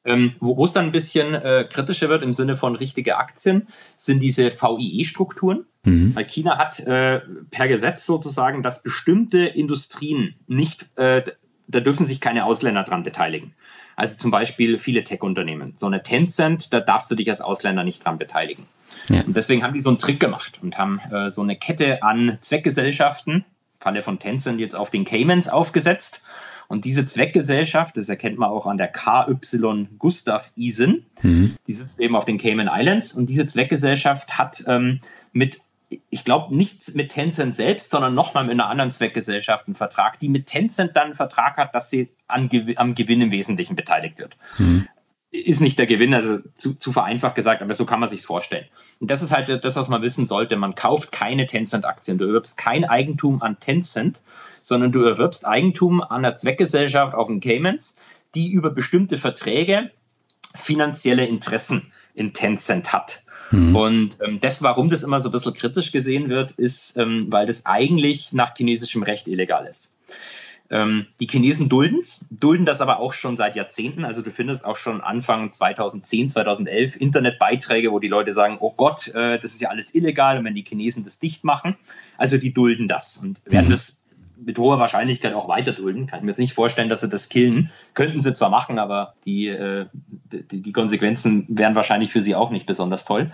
Ähm, wo es dann ein bisschen äh, kritischer wird im Sinne von richtige Aktien, sind diese VIE-Strukturen. Mhm. Weil China hat äh, per Gesetz sozusagen, dass bestimmte Industrien nicht, äh, da dürfen sich keine Ausländer dran beteiligen. Also zum Beispiel viele Tech-Unternehmen. So eine Tencent, da darfst du dich als Ausländer nicht dran beteiligen. Ja. Und deswegen haben die so einen Trick gemacht und haben äh, so eine Kette an Zweckgesellschaften, Falle von Tencent jetzt auf den Caymans aufgesetzt. Und diese Zweckgesellschaft, das erkennt man auch an der KY Gustav Isen, mhm. die sitzt eben auf den Cayman Islands. Und diese Zweckgesellschaft hat ähm, mit ich glaube, nicht mit Tencent selbst, sondern nochmal mit einer anderen Zweckgesellschaft einen Vertrag, die mit Tencent dann einen Vertrag hat, dass sie an, am Gewinn im Wesentlichen beteiligt wird. Mhm. Ist nicht der Gewinn, also zu, zu vereinfacht gesagt, aber so kann man sich vorstellen. Und das ist halt das, was man wissen sollte. Man kauft keine Tencent-Aktien. Du erwirbst kein Eigentum an Tencent, sondern du erwirbst Eigentum an der Zweckgesellschaft auf den Caymans, die über bestimmte Verträge finanzielle Interessen in Tencent hat. Mhm. Und ähm, das, warum das immer so ein bisschen kritisch gesehen wird, ist, ähm, weil das eigentlich nach chinesischem Recht illegal ist. Ähm, die Chinesen dulden es, dulden das aber auch schon seit Jahrzehnten. Also du findest auch schon Anfang 2010, 2011 Internetbeiträge, wo die Leute sagen, oh Gott, äh, das ist ja alles illegal und wenn die Chinesen das dicht machen. Also die dulden das und werden mhm. das mit hoher Wahrscheinlichkeit auch weiter dulden. Kann ich mir jetzt nicht vorstellen, dass sie das killen. Könnten sie zwar machen, aber die, äh, die, die, Konsequenzen wären wahrscheinlich für sie auch nicht besonders toll.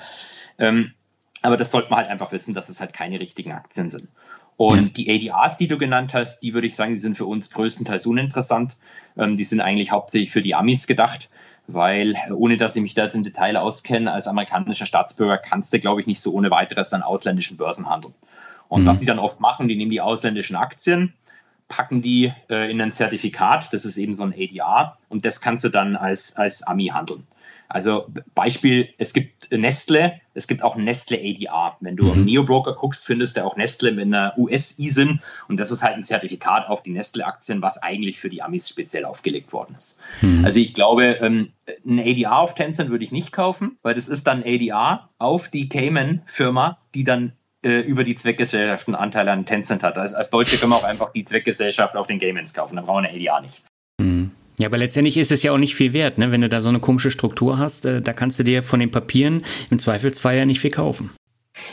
Ähm, aber das sollte man halt einfach wissen, dass es halt keine richtigen Aktien sind. Und ja. die ADRs, die du genannt hast, die würde ich sagen, die sind für uns größtenteils uninteressant. Ähm, die sind eigentlich hauptsächlich für die Amis gedacht, weil ohne dass ich mich da jetzt im Detail auskenne, als amerikanischer Staatsbürger kannst du, glaube ich, nicht so ohne weiteres an ausländischen Börsen handeln. Und mhm. was die dann oft machen, die nehmen die ausländischen Aktien, packen die äh, in ein Zertifikat, das ist eben so ein ADR, und das kannst du dann als, als Ami handeln. Also Beispiel, es gibt Nestle, es gibt auch Nestle ADR. Wenn du mhm. am Neo-Broker guckst, findest du auch Nestle mit einer US-ISIN und das ist halt ein Zertifikat auf die Nestle-Aktien, was eigentlich für die Amis speziell aufgelegt worden ist. Mhm. Also ich glaube, ähm, ein ADR auf Tencent würde ich nicht kaufen, weil das ist dann ADR auf die Cayman-Firma, die dann äh, über die Zweckgesellschaften Anteile an Tencent hat. Also als Deutsche können wir auch einfach die Zweckgesellschaft auf den Gameins kaufen. Dann brauchen wir eine ADA nicht. Ja, aber letztendlich ist es ja auch nicht viel wert, ne? wenn du da so eine komische Struktur hast. Äh, da kannst du dir von den Papieren im Zweifelsfall ja nicht viel kaufen.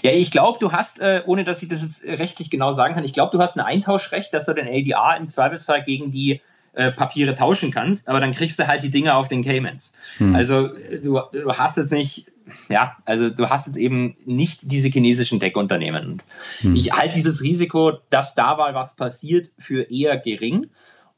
Ja, ich glaube, du hast, äh, ohne dass ich das jetzt rechtlich genau sagen kann, ich glaube, du hast ein Eintauschrecht, dass du den ADA im Zweifelsfall gegen die äh, Papiere tauschen kannst, aber dann kriegst du halt die Dinge auf den Caymans. Hm. Also du, du, hast jetzt nicht, ja, also du hast jetzt eben nicht diese chinesischen Tech-Unternehmen. Hm. Ich halte dieses Risiko, dass da mal was passiert, für eher gering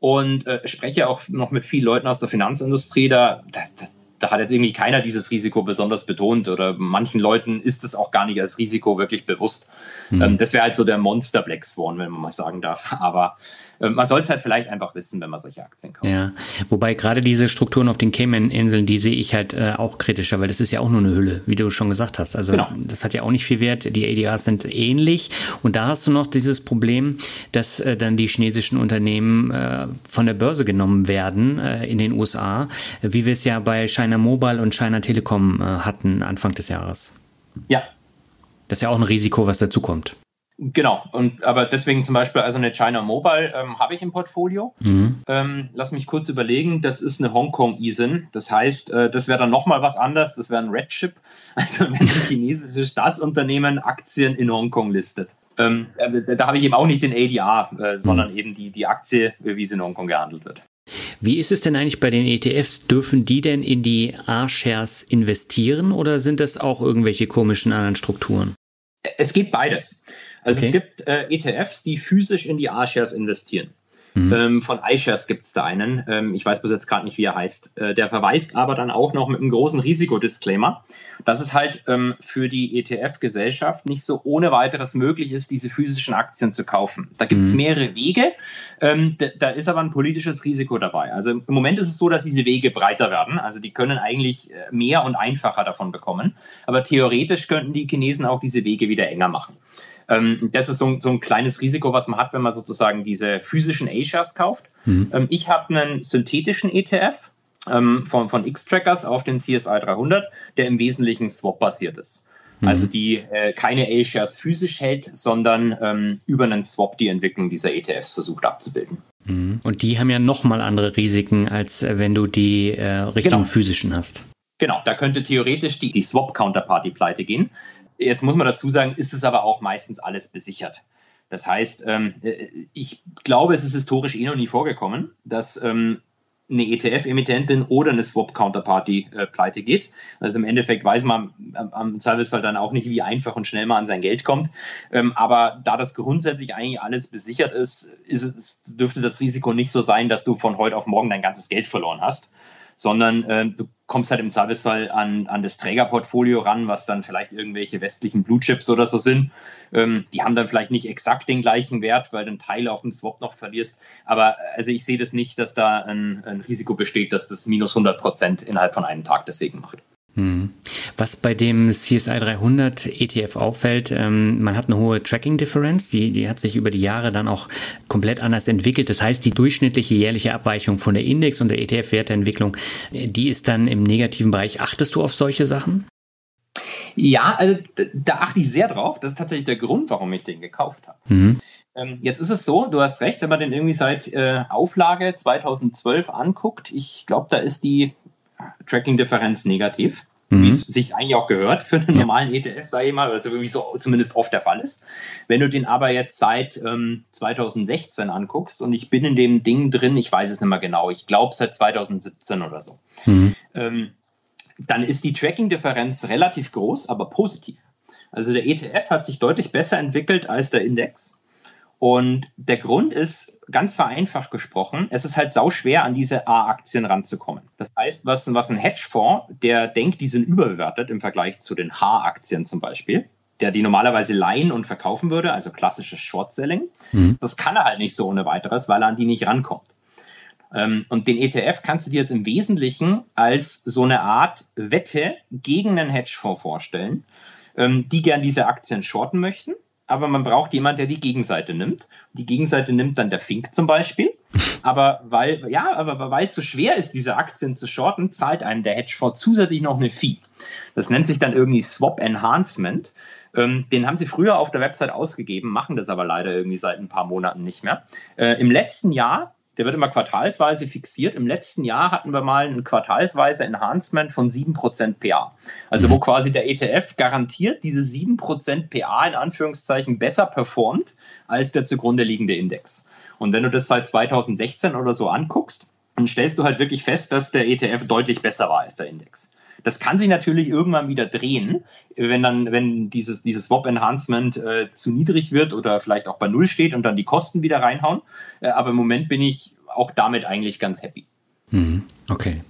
und äh, spreche auch noch mit vielen Leuten aus der Finanzindustrie, da, das, das, da hat jetzt irgendwie keiner dieses Risiko besonders betont oder manchen Leuten ist es auch gar nicht als Risiko wirklich bewusst. Mhm. Ähm, das wäre halt so der Monster Black Swan, wenn man mal sagen darf. Aber äh, man soll es halt vielleicht einfach wissen, wenn man solche Aktien kauft. Ja, wobei gerade diese Strukturen auf den Cayman-Inseln, die sehe ich halt äh, auch kritischer, weil das ist ja auch nur eine Hülle, wie du schon gesagt hast. Also genau. das hat ja auch nicht viel Wert. Die ADRs sind ähnlich und da hast du noch dieses Problem, dass äh, dann die chinesischen Unternehmen äh, von der Börse genommen werden äh, in den USA, wie wir es ja bei China Mobile und China Telekom äh, hatten Anfang des Jahres. Ja. Das ist ja auch ein Risiko, was dazukommt. Genau, und aber deswegen zum Beispiel, also eine China Mobile ähm, habe ich im Portfolio. Mhm. Ähm, lass mich kurz überlegen, das ist eine Hongkong ISIN. Das heißt, äh, das wäre dann nochmal was anderes, das wäre ein Red Chip, also wenn ein chinesisches Staatsunternehmen Aktien in Hongkong listet. Ähm, äh, da habe ich eben auch nicht den ADR, äh, sondern mhm. eben die, die Aktie, wie sie in Hongkong gehandelt wird. Wie ist es denn eigentlich bei den ETFs? Dürfen die denn in die A-Shares investieren oder sind das auch irgendwelche komischen anderen Strukturen? Es geht beides. Also okay. es gibt äh, ETFs, die physisch in die A-Shares investieren. Mhm. Ähm, von iShares gibt es da einen. Ähm, ich weiß bis jetzt gerade nicht, wie er heißt. Äh, der verweist aber dann auch noch mit einem großen Risikodisclaimer, dass es halt ähm, für die ETF-Gesellschaft nicht so ohne weiteres möglich ist, diese physischen Aktien zu kaufen. Da gibt es mhm. mehrere Wege. Ähm, da ist aber ein politisches Risiko dabei. Also im Moment ist es so, dass diese Wege breiter werden. Also die können eigentlich äh, mehr und einfacher davon bekommen. Aber theoretisch könnten die Chinesen auch diese Wege wieder enger machen. Ähm, das ist so, so, ein kleines Risiko, was man hat, wenn man sozusagen diese physischen A-Shares kauft. Mhm. Ähm, ich habe einen synthetischen ETF ähm, von, von X-Trackers auf den CSI 300, der im Wesentlichen Swap-basiert ist. Mhm. Also die äh, keine A-Shares physisch hält, sondern ähm, über einen Swap die Entwicklung dieser ETFs versucht abzubilden. Mhm. Und die haben ja nochmal andere Risiken, als äh, wenn du die äh, Richtung genau. physischen hast. Genau, da könnte theoretisch die, die Swap-Counterparty pleite gehen. Jetzt muss man dazu sagen, ist es aber auch meistens alles besichert. Das heißt, ähm, äh, ich glaube, es ist historisch eh noch nie vorgekommen, dass ähm, eine ETF-Emittentin oder eine Swap-Counterparty äh, pleite geht. Also im Endeffekt weiß man am, am Zweifelsfall dann auch nicht, wie einfach und schnell man an sein Geld kommt. Ähm, aber da das grundsätzlich eigentlich alles besichert ist, ist dürfte das Risiko nicht so sein, dass du von heute auf morgen dein ganzes Geld verloren hast sondern äh, du kommst halt im Servicefall an, an das Trägerportfolio ran, was dann vielleicht irgendwelche westlichen Blue Chips oder so sind. Ähm, die haben dann vielleicht nicht exakt den gleichen Wert, weil du einen Teil auf dem Swap noch verlierst. Aber also ich sehe das nicht, dass da ein, ein Risiko besteht, dass das minus 100 Prozent innerhalb von einem Tag deswegen macht. Hm. Was bei dem CSI 300 ETF auffällt, ähm, man hat eine hohe Tracking-Differenz, die, die hat sich über die Jahre dann auch komplett anders entwickelt. Das heißt, die durchschnittliche jährliche Abweichung von der Index- und der ETF-Werteentwicklung, die ist dann im negativen Bereich. Achtest du auf solche Sachen? Ja, also da achte ich sehr drauf. Das ist tatsächlich der Grund, warum ich den gekauft habe. Mhm. Ähm, jetzt ist es so, du hast recht, wenn man den irgendwie seit äh, Auflage 2012 anguckt, ich glaube, da ist die Tracking-Differenz negativ, mhm. wie es sich eigentlich auch gehört für einen normalen ETF, sage ich mal, also wie so zumindest oft der Fall ist. Wenn du den aber jetzt seit ähm, 2016 anguckst und ich bin in dem Ding drin, ich weiß es nicht mehr genau, ich glaube seit 2017 oder so, mhm. ähm, dann ist die Tracking-Differenz relativ groß, aber positiv. Also der ETF hat sich deutlich besser entwickelt als der Index. Und der Grund ist, ganz vereinfacht gesprochen, es ist halt sau schwer, an diese A-Aktien ranzukommen. Das heißt, was, was ein Hedgefonds, der denkt, die sind überbewertet im Vergleich zu den H-Aktien zum Beispiel, der die normalerweise leihen und verkaufen würde, also klassisches Short-Selling, mhm. das kann er halt nicht so ohne weiteres, weil er an die nicht rankommt. Ähm, und den ETF kannst du dir jetzt im Wesentlichen als so eine Art Wette gegen einen Hedgefonds vorstellen, ähm, die gern diese Aktien shorten möchten aber man braucht jemanden, der die Gegenseite nimmt. Die Gegenseite nimmt dann der Fink zum Beispiel. Aber weil, ja, aber weil es so schwer ist, diese Aktien zu shorten, zahlt einem der Hedgefonds zusätzlich noch eine Fee. Das nennt sich dann irgendwie Swap Enhancement. Ähm, den haben sie früher auf der Website ausgegeben, machen das aber leider irgendwie seit ein paar Monaten nicht mehr. Äh, Im letzten Jahr der wird immer quartalsweise fixiert. Im letzten Jahr hatten wir mal ein quartalsweise Enhancement von 7% PA. Also wo quasi der ETF garantiert diese 7% PA in Anführungszeichen besser performt als der zugrunde liegende Index. Und wenn du das seit 2016 oder so anguckst, dann stellst du halt wirklich fest, dass der ETF deutlich besser war als der Index. Das kann sich natürlich irgendwann wieder drehen, wenn dann, wenn dieses, dieses Swap-Enhancement äh, zu niedrig wird oder vielleicht auch bei Null steht und dann die Kosten wieder reinhauen. Äh, aber im Moment bin ich auch damit eigentlich ganz happy. Mhm. Okay.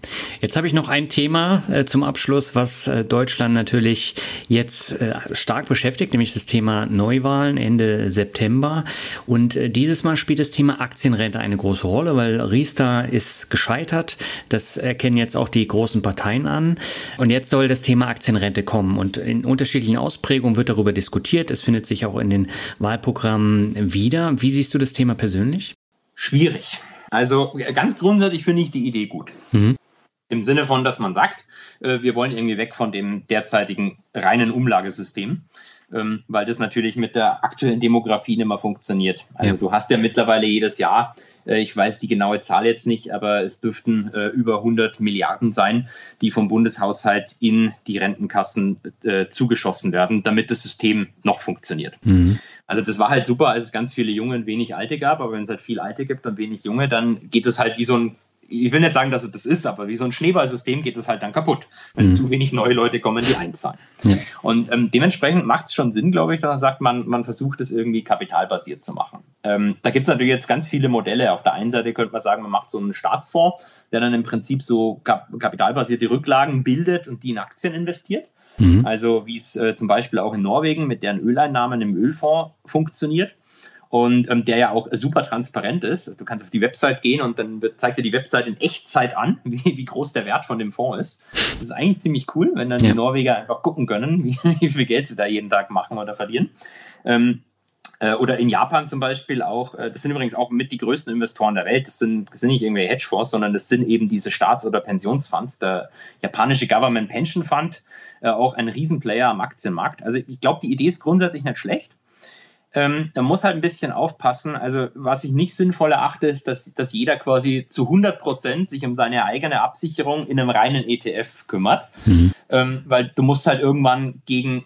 Jetzt habe ich noch ein Thema äh, zum Abschluss, was äh, Deutschland natürlich jetzt äh, stark beschäftigt, nämlich das Thema Neuwahlen Ende September. Und äh, dieses Mal spielt das Thema Aktienrente eine große Rolle, weil Riester ist gescheitert. Das erkennen jetzt auch die großen Parteien an. Und jetzt soll das Thema Aktienrente kommen. Und in unterschiedlichen Ausprägungen wird darüber diskutiert. Es findet sich auch in den Wahlprogrammen wieder. Wie siehst du das Thema persönlich? Schwierig. Also ganz grundsätzlich finde ich die Idee gut. Mhm. Im Sinne von, dass man sagt, äh, wir wollen irgendwie weg von dem derzeitigen reinen Umlagesystem, ähm, weil das natürlich mit der aktuellen Demografie nicht mehr funktioniert. Also ja. du hast ja mittlerweile jedes Jahr, äh, ich weiß die genaue Zahl jetzt nicht, aber es dürften äh, über 100 Milliarden sein, die vom Bundeshaushalt in die Rentenkassen zugeschossen werden, damit das System noch funktioniert. Mhm. Also das war halt super, als es ganz viele Junge und wenig Alte gab, aber wenn es halt viel Alte gibt und wenig Junge, dann geht es halt wie so ein, ich will nicht sagen, dass es das ist, aber wie so ein Schneeballsystem geht es halt dann kaputt, wenn mhm. zu wenig neue Leute kommen, die einzahlen. Ja. Und ähm, dementsprechend macht es schon Sinn, glaube ich, dass man sagt, man, man versucht es irgendwie kapitalbasiert zu machen. Ähm, da gibt es natürlich jetzt ganz viele Modelle. Auf der einen Seite könnte man sagen, man macht so einen Staatsfonds, der dann im Prinzip so kap kapitalbasierte Rücklagen bildet und die in Aktien investiert. Mhm. Also wie es äh, zum Beispiel auch in Norwegen mit deren Öleinnahmen im Ölfonds funktioniert und ähm, der ja auch super transparent ist. Also du kannst auf die Website gehen und dann wird, zeigt dir die Website in Echtzeit an, wie, wie groß der Wert von dem Fonds ist. Das ist eigentlich ziemlich cool, wenn dann ja. die Norweger einfach gucken können, wie, wie, viel Geld sie da jeden Tag machen oder verlieren. Ähm, äh, oder in Japan zum Beispiel auch, äh, das sind übrigens auch mit die größten Investoren der Welt. Das sind, das sind nicht irgendwelche Hedgefonds, sondern das sind eben diese Staats- oder Pensionsfonds. Der japanische Government Pension Fund, äh, auch ein Riesenplayer am Aktienmarkt. Also ich glaube, die Idee ist grundsätzlich nicht schlecht. Ähm, da muss halt ein bisschen aufpassen. Also, was ich nicht sinnvoll erachte, ist, dass, dass jeder quasi zu 100 Prozent sich um seine eigene Absicherung in einem reinen ETF kümmert. Mhm. Ähm, weil du musst halt irgendwann gegen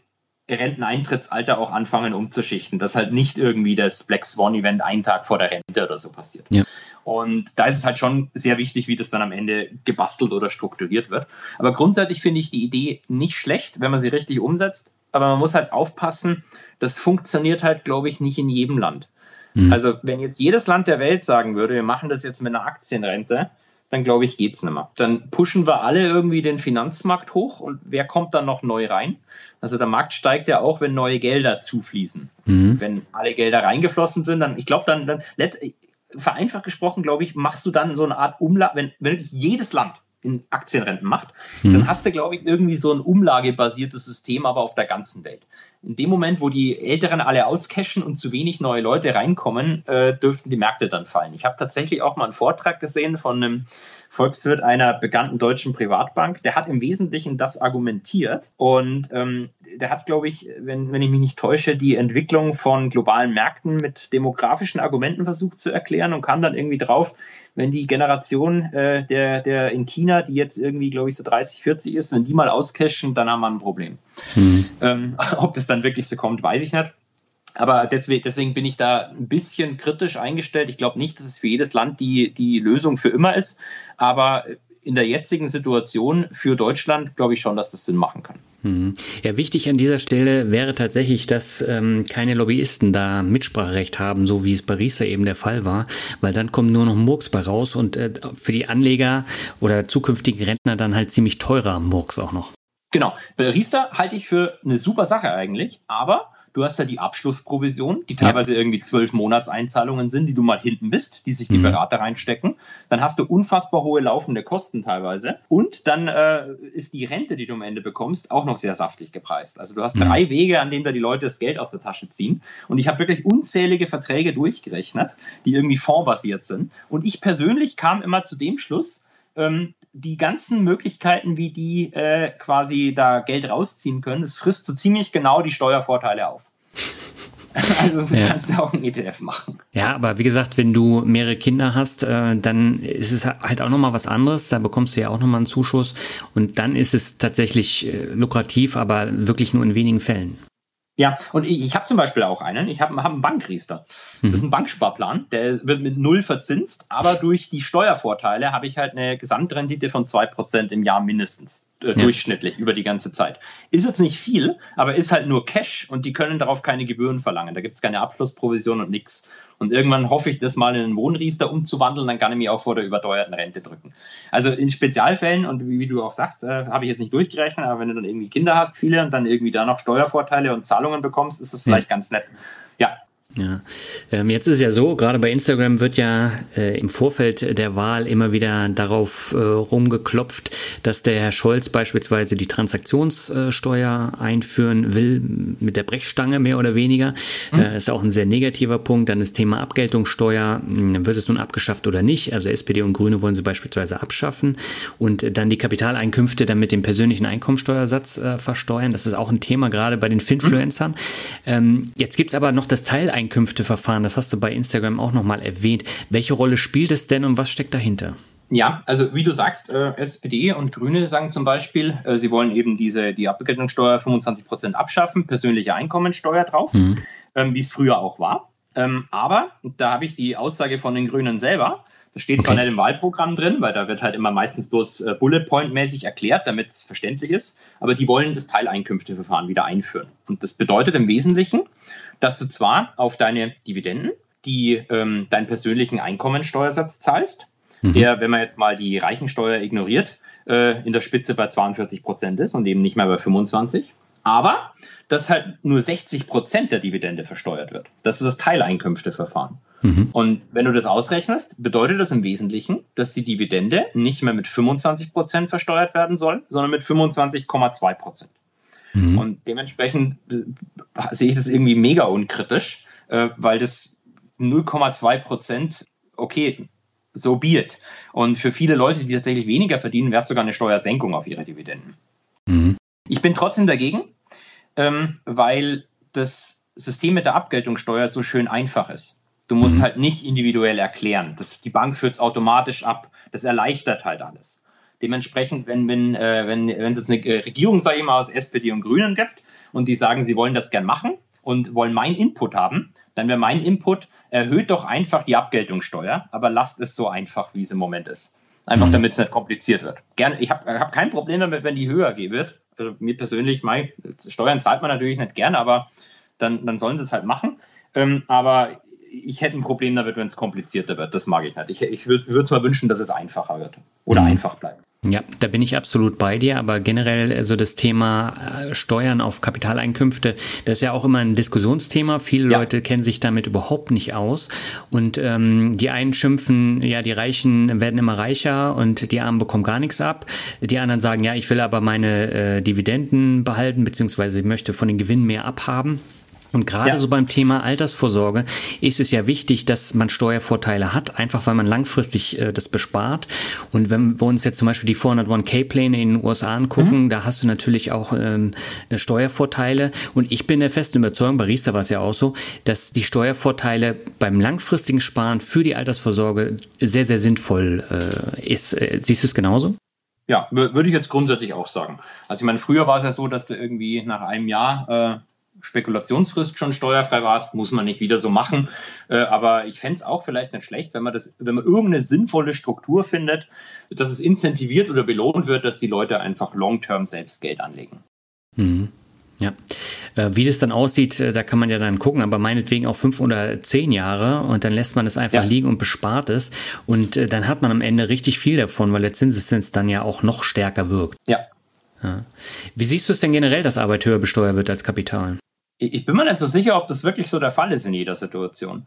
Renteneintrittsalter auch anfangen umzuschichten, dass halt nicht irgendwie das Black Swan Event einen Tag vor der Rente oder so passiert. Ja. Und da ist es halt schon sehr wichtig, wie das dann am Ende gebastelt oder strukturiert wird. Aber grundsätzlich finde ich die Idee nicht schlecht, wenn man sie richtig umsetzt. Aber man muss halt aufpassen, das funktioniert halt, glaube ich, nicht in jedem Land. Mhm. Also wenn jetzt jedes Land der Welt sagen würde, wir machen das jetzt mit einer Aktienrente, dann glaube ich, geht es nicht mehr. Dann pushen wir alle irgendwie den Finanzmarkt hoch und wer kommt dann noch neu rein? Also der Markt steigt ja auch, wenn neue Gelder zufließen. Mhm. Wenn alle Gelder reingeflossen sind, dann, ich glaube, dann, dann vereinfacht gesprochen, glaube ich, machst du dann so eine Art wenn, wenn wirklich jedes Land in Aktienrenten macht, mhm. dann hast du, glaube ich, irgendwie so ein umlagebasiertes System, aber auf der ganzen Welt. In dem Moment, wo die Älteren alle auscashen und zu wenig neue Leute reinkommen, äh, dürften die Märkte dann fallen. Ich habe tatsächlich auch mal einen Vortrag gesehen von einem Volkswirt einer bekannten deutschen Privatbank. Der hat im Wesentlichen das argumentiert und ähm, der hat, glaube ich, wenn, wenn ich mich nicht täusche, die Entwicklung von globalen Märkten mit demografischen Argumenten versucht zu erklären und kam dann irgendwie drauf, wenn die Generation äh, der, der in China, die jetzt irgendwie, glaube ich, so 30, 40 ist, wenn die mal auscashen, dann haben wir ein Problem. Mhm. Ähm, ob das dann wirklich so kommt, weiß ich nicht. Aber deswegen, deswegen bin ich da ein bisschen kritisch eingestellt. Ich glaube nicht, dass es für jedes Land die, die Lösung für immer ist. Aber in der jetzigen Situation für Deutschland glaube ich schon, dass das Sinn machen kann. Mhm. Ja, wichtig an dieser Stelle wäre tatsächlich, dass ähm, keine Lobbyisten da Mitspracherecht haben, so wie es bei Riester eben der Fall war, weil dann kommt nur noch Murks bei raus und äh, für die Anleger oder zukünftigen Rentner dann halt ziemlich teurer Murks auch noch. Genau, bei Riester halte ich für eine super Sache eigentlich, aber Du hast ja die Abschlussprovision, die teilweise ja. irgendwie zwölf Monatseinzahlungen sind, die du mal hinten bist, die sich die mhm. Berater reinstecken. Dann hast du unfassbar hohe laufende Kosten teilweise. Und dann äh, ist die Rente, die du am Ende bekommst, auch noch sehr saftig gepreist. Also du hast mhm. drei Wege, an denen da die Leute das Geld aus der Tasche ziehen. Und ich habe wirklich unzählige Verträge durchgerechnet, die irgendwie fondbasiert sind. Und ich persönlich kam immer zu dem Schluss, ähm, die ganzen Möglichkeiten, wie die äh, quasi da Geld rausziehen können, das frisst so ziemlich genau die Steuervorteile auf. Also du ja. kannst auch einen ETF machen. Ja, aber wie gesagt, wenn du mehrere Kinder hast, äh, dann ist es halt auch nochmal was anderes. Da bekommst du ja auch nochmal einen Zuschuss. Und dann ist es tatsächlich äh, lukrativ, aber wirklich nur in wenigen Fällen. Ja, und ich, ich habe zum Beispiel auch einen. Ich habe hab einen Bankriester. Das ist ein mhm. Banksparplan. Der wird mit null verzinst, aber durch die Steuervorteile habe ich halt eine Gesamtrendite von 2% im Jahr mindestens. Äh, ja. Durchschnittlich über die ganze Zeit. Ist jetzt nicht viel, aber ist halt nur Cash und die können darauf keine Gebühren verlangen. Da gibt es keine Abschlussprovision und nichts. Und irgendwann hoffe ich, das mal in einen Wohnriester umzuwandeln, dann kann ich mich auch vor der überteuerten Rente drücken. Also in Spezialfällen, und wie, du auch sagst, äh, habe ich jetzt nicht durchgerechnet, aber wenn du dann irgendwie Kinder hast, viele, und dann irgendwie da noch Steuervorteile und Zahlungen bekommst, ist das vielleicht ja. ganz nett. Ja, ähm, jetzt ist ja so, gerade bei Instagram wird ja äh, im Vorfeld der Wahl immer wieder darauf äh, rumgeklopft, dass der Herr Scholz beispielsweise die Transaktionssteuer einführen will, mit der Brechstange mehr oder weniger. Mhm. Äh, ist auch ein sehr negativer Punkt. Dann das Thema Abgeltungssteuer, hm, wird es nun abgeschafft oder nicht? Also SPD und Grüne wollen sie beispielsweise abschaffen und dann die Kapitaleinkünfte dann mit dem persönlichen Einkommensteuersatz äh, versteuern. Das ist auch ein Thema gerade bei den Finfluencern. Mhm. Ähm, jetzt gibt's aber noch das Teileinkommen Einkünfteverfahren, das hast du bei Instagram auch nochmal erwähnt. Welche Rolle spielt es denn und was steckt dahinter? Ja, also wie du sagst, äh, SPD und Grüne sagen zum Beispiel, äh, sie wollen eben diese die Abgeltungssteuer 25 Prozent abschaffen, persönliche Einkommensteuer drauf, mhm. ähm, wie es früher auch war. Ähm, aber da habe ich die Aussage von den Grünen selber. Das steht okay. zwar nicht im Wahlprogramm drin, weil da wird halt immer meistens bloß äh, Bullet Point-mäßig erklärt, damit es verständlich ist, aber die wollen das Teileinkünfteverfahren wieder einführen. Und das bedeutet im Wesentlichen, dass du zwar auf deine Dividenden die ähm, deinen persönlichen Einkommensteuersatz zahlst, mhm. der, wenn man jetzt mal die Reichensteuer ignoriert, äh, in der Spitze bei 42 Prozent ist und eben nicht mehr bei 25. Aber dass halt nur 60 Prozent der Dividende versteuert wird. Das ist das Teileinkünfteverfahren. Mhm. Und wenn du das ausrechnest, bedeutet das im Wesentlichen, dass die Dividende nicht mehr mit 25 Prozent versteuert werden soll, sondern mit 25,2 Prozent. Mhm. Und dementsprechend sehe ich das irgendwie mega unkritisch, äh, weil das 0,2 Prozent, okay, so biert. Und für viele Leute, die tatsächlich weniger verdienen, wäre es sogar eine Steuersenkung auf ihre Dividenden. Mhm. Ich bin trotzdem dagegen, ähm, weil das System mit der Abgeltungssteuer so schön einfach ist. Du musst mhm. halt nicht individuell erklären. Das, die Bank führt es automatisch ab. Das erleichtert halt alles. Dementsprechend, wenn, wenn, äh, wenn, wenn es jetzt eine Regierung, sage ich mal, aus SPD und Grünen gibt und die sagen, sie wollen das gern machen und wollen meinen Input haben, dann wäre mein Input, erhöht doch einfach die Abgeltungssteuer, aber lasst es so einfach, wie es im Moment ist. Einfach mhm. damit es nicht kompliziert wird. Gerne, ich habe hab kein Problem damit, wenn die höher wird. Also mir persönlich, mein, Steuern zahlt man natürlich nicht gerne, aber dann, dann sollen sie es halt machen. Ähm, aber ich hätte ein Problem damit, wenn es komplizierter wird. Das mag ich nicht. Ich, ich würde es mal wünschen, dass es einfacher wird oder mhm. einfach bleibt. Ja, da bin ich absolut bei dir, aber generell so also das Thema äh, Steuern auf Kapitaleinkünfte, das ist ja auch immer ein Diskussionsthema. Viele ja. Leute kennen sich damit überhaupt nicht aus und ähm, die einen schimpfen, ja, die Reichen werden immer reicher und die Armen bekommen gar nichts ab. Die anderen sagen, ja, ich will aber meine äh, Dividenden behalten, beziehungsweise ich möchte von den Gewinnen mehr abhaben. Und gerade ja. so beim Thema Altersvorsorge ist es ja wichtig, dass man Steuervorteile hat, einfach weil man langfristig äh, das bespart. Und wenn wir uns jetzt zum Beispiel die 401k-Pläne in den USA angucken, mhm. da hast du natürlich auch ähm, äh, Steuervorteile. Und ich bin der festen Überzeugung, bei Riester war es ja auch so, dass die Steuervorteile beim langfristigen Sparen für die Altersvorsorge sehr, sehr sinnvoll äh, ist. Äh, siehst du es genauso? Ja, würde ich jetzt grundsätzlich auch sagen. Also ich meine, früher war es ja so, dass du irgendwie nach einem Jahr äh, Spekulationsfrist schon steuerfrei warst, muss man nicht wieder so machen. Äh, aber ich fände es auch vielleicht nicht schlecht, wenn man das, wenn man irgendeine sinnvolle Struktur findet, dass es incentiviert oder belohnt wird, dass die Leute einfach long-term selbst Geld anlegen. Mhm. Ja, äh, wie das dann aussieht, äh, da kann man ja dann gucken, aber meinetwegen auch fünf oder zehn Jahre und dann lässt man es einfach ja. liegen und bespart es und dann hat man am Ende richtig viel davon, weil der Zinseszins dann ja auch noch stärker wirkt. Ja. ja. Wie siehst du es denn generell, dass Arbeit höher besteuert wird als Kapital? Ich bin mir nicht so sicher, ob das wirklich so der Fall ist in jeder Situation.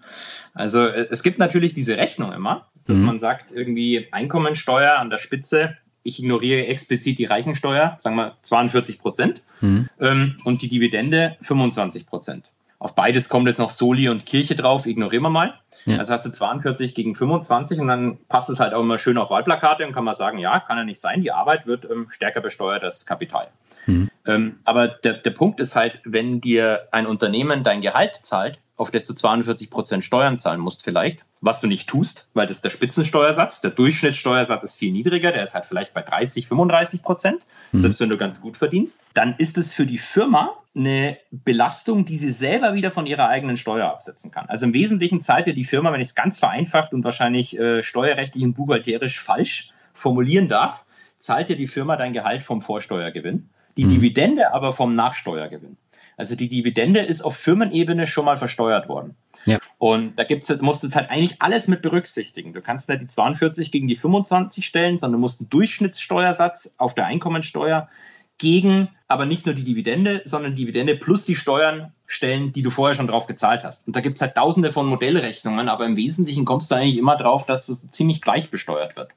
Also äh, es gibt natürlich diese Rechnung immer, dass mhm. man sagt, irgendwie Einkommensteuer an der Spitze, ich ignoriere explizit die Reichensteuer, sagen wir 42 Prozent, mhm. ähm, und die Dividende 25 Prozent. Auf beides kommt jetzt noch Soli und Kirche drauf, ignorieren wir mal. Ja. Also hast du 42 gegen 25 und dann passt es halt auch immer schön auf Wahlplakate und kann man sagen, ja, kann ja nicht sein, die Arbeit wird ähm, stärker besteuert als Kapital. Mhm. Ähm, aber der, der Punkt ist halt, wenn dir ein Unternehmen dein Gehalt zahlt, auf das du 42 Prozent Steuern zahlen musst vielleicht, was du nicht tust, weil das ist der Spitzensteuersatz. Der Durchschnittssteuersatz ist viel niedriger, der ist halt vielleicht bei 30, 35 Prozent, mhm. selbst wenn du ganz gut verdienst. Dann ist es für die Firma eine Belastung, die sie selber wieder von ihrer eigenen Steuer absetzen kann. Also im Wesentlichen zahlt dir die Firma, wenn ich es ganz vereinfacht und wahrscheinlich äh, steuerrechtlich und buchhalterisch falsch formulieren darf, zahlt dir die Firma dein Gehalt vom Vorsteuergewinn, die mhm. Dividende aber vom Nachsteuergewinn. Also die Dividende ist auf Firmenebene schon mal versteuert worden. Ja. Und da gibt's, musst du jetzt halt eigentlich alles mit berücksichtigen. Du kannst nicht die 42 gegen die 25 stellen, sondern du musst einen Durchschnittssteuersatz auf der Einkommensteuer gegen aber nicht nur die Dividende, sondern Dividende plus die Steuern stellen, die du vorher schon drauf gezahlt hast. Und da gibt es halt tausende von Modellrechnungen, aber im Wesentlichen kommst du eigentlich immer drauf, dass es ziemlich gleich besteuert wird.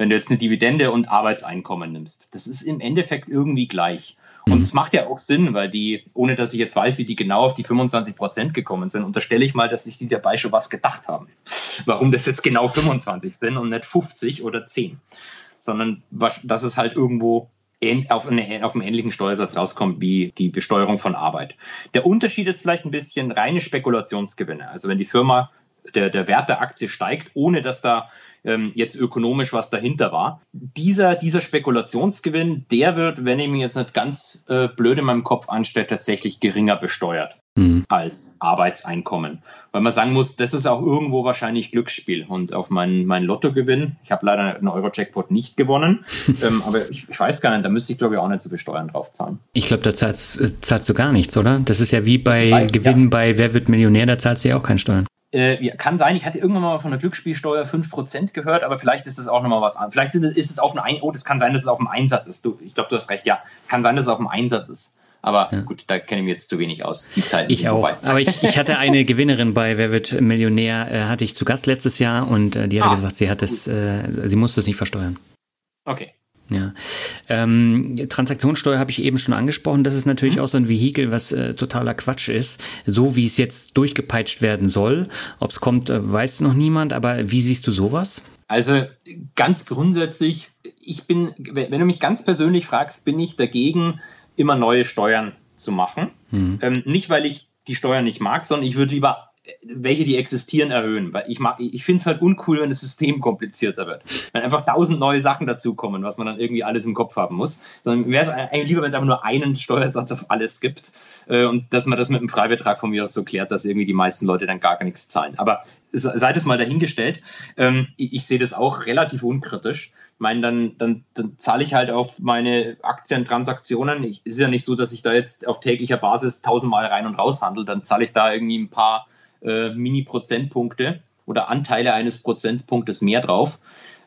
Wenn du jetzt eine Dividende und Arbeitseinkommen nimmst. Das ist im Endeffekt irgendwie gleich. Und mhm. es macht ja auch Sinn, weil die, ohne dass ich jetzt weiß, wie die genau auf die 25 Prozent gekommen sind, unterstelle ich mal, dass sich die dabei schon was gedacht haben. Warum das jetzt genau 25 sind und nicht 50 oder 10. Sondern dass es halt irgendwo auf, eine, auf einen ähnlichen Steuersatz rauskommt wie die Besteuerung von Arbeit. Der Unterschied ist vielleicht ein bisschen reine Spekulationsgewinne. Also wenn die Firma, der, der Wert der Aktie steigt, ohne dass da ähm, jetzt ökonomisch was dahinter war. Dieser, dieser Spekulationsgewinn, der wird, wenn ich mich jetzt nicht ganz äh, blöd in meinem Kopf anstelle, tatsächlich geringer besteuert mhm. als Arbeitseinkommen. Weil man sagen muss, das ist auch irgendwo wahrscheinlich Glücksspiel. Und auf meinen mein Lottogewinn, ich habe leider einen Euro-Jackpot nicht gewonnen, ähm, aber ich, ich, weiß gar nicht, da müsste ich glaube ich auch nicht zu besteuern drauf zahlen. Ich glaube, da zahlst, äh, zahlst, du gar nichts, oder? Das ist ja wie bei Gewinnen ja. bei Wer wird Millionär, da zahlst du ja auch keine Steuern. Äh, ja, kann sein, ich hatte irgendwann mal von der Glücksspielsteuer 5% gehört, aber vielleicht ist das auch nochmal was anderes. Vielleicht ist es auf ein, oh, das kann sein, dass es auf dem Einsatz ist. Du, ich glaube, du hast recht, ja. Kann sein, dass es auf dem Einsatz ist. Aber ja. gut, da kenne ich mich jetzt zu wenig aus. Die Zeit ich auch. Vorbei. Aber ich, ich hatte eine Gewinnerin bei Wer wird Millionär, äh, hatte ich zu Gast letztes Jahr und äh, die hat ah, gesagt, sie hat es, äh, sie musste es nicht versteuern. Okay. Ja. Ähm, Transaktionssteuer habe ich eben schon angesprochen. Das ist natürlich mhm. auch so ein Vehikel, was äh, totaler Quatsch ist. So wie es jetzt durchgepeitscht werden soll. Ob es kommt, äh, weiß noch niemand. Aber wie siehst du sowas? Also ganz grundsätzlich, ich bin, wenn du mich ganz persönlich fragst, bin ich dagegen, immer neue Steuern zu machen. Mhm. Ähm, nicht, weil ich die Steuern nicht mag, sondern ich würde lieber welche die existieren, erhöhen. Weil ich, ich finde es halt uncool, wenn das System komplizierter wird. Wenn einfach tausend neue Sachen dazukommen, was man dann irgendwie alles im Kopf haben muss. Sondern wäre es eigentlich lieber, wenn es einfach nur einen Steuersatz auf alles gibt äh, und dass man das mit einem Freibetrag von mir aus so klärt, dass irgendwie die meisten Leute dann gar nichts zahlen. Aber seid es mal dahingestellt. Ähm, ich, ich sehe das auch relativ unkritisch. Ich meine, dann, dann, dann zahle ich halt auf meine Aktientransaktionen. Es ist ja nicht so, dass ich da jetzt auf täglicher Basis tausendmal rein und raus handle. Dann zahle ich da irgendwie ein paar äh, Mini-Prozentpunkte oder Anteile eines Prozentpunktes mehr drauf.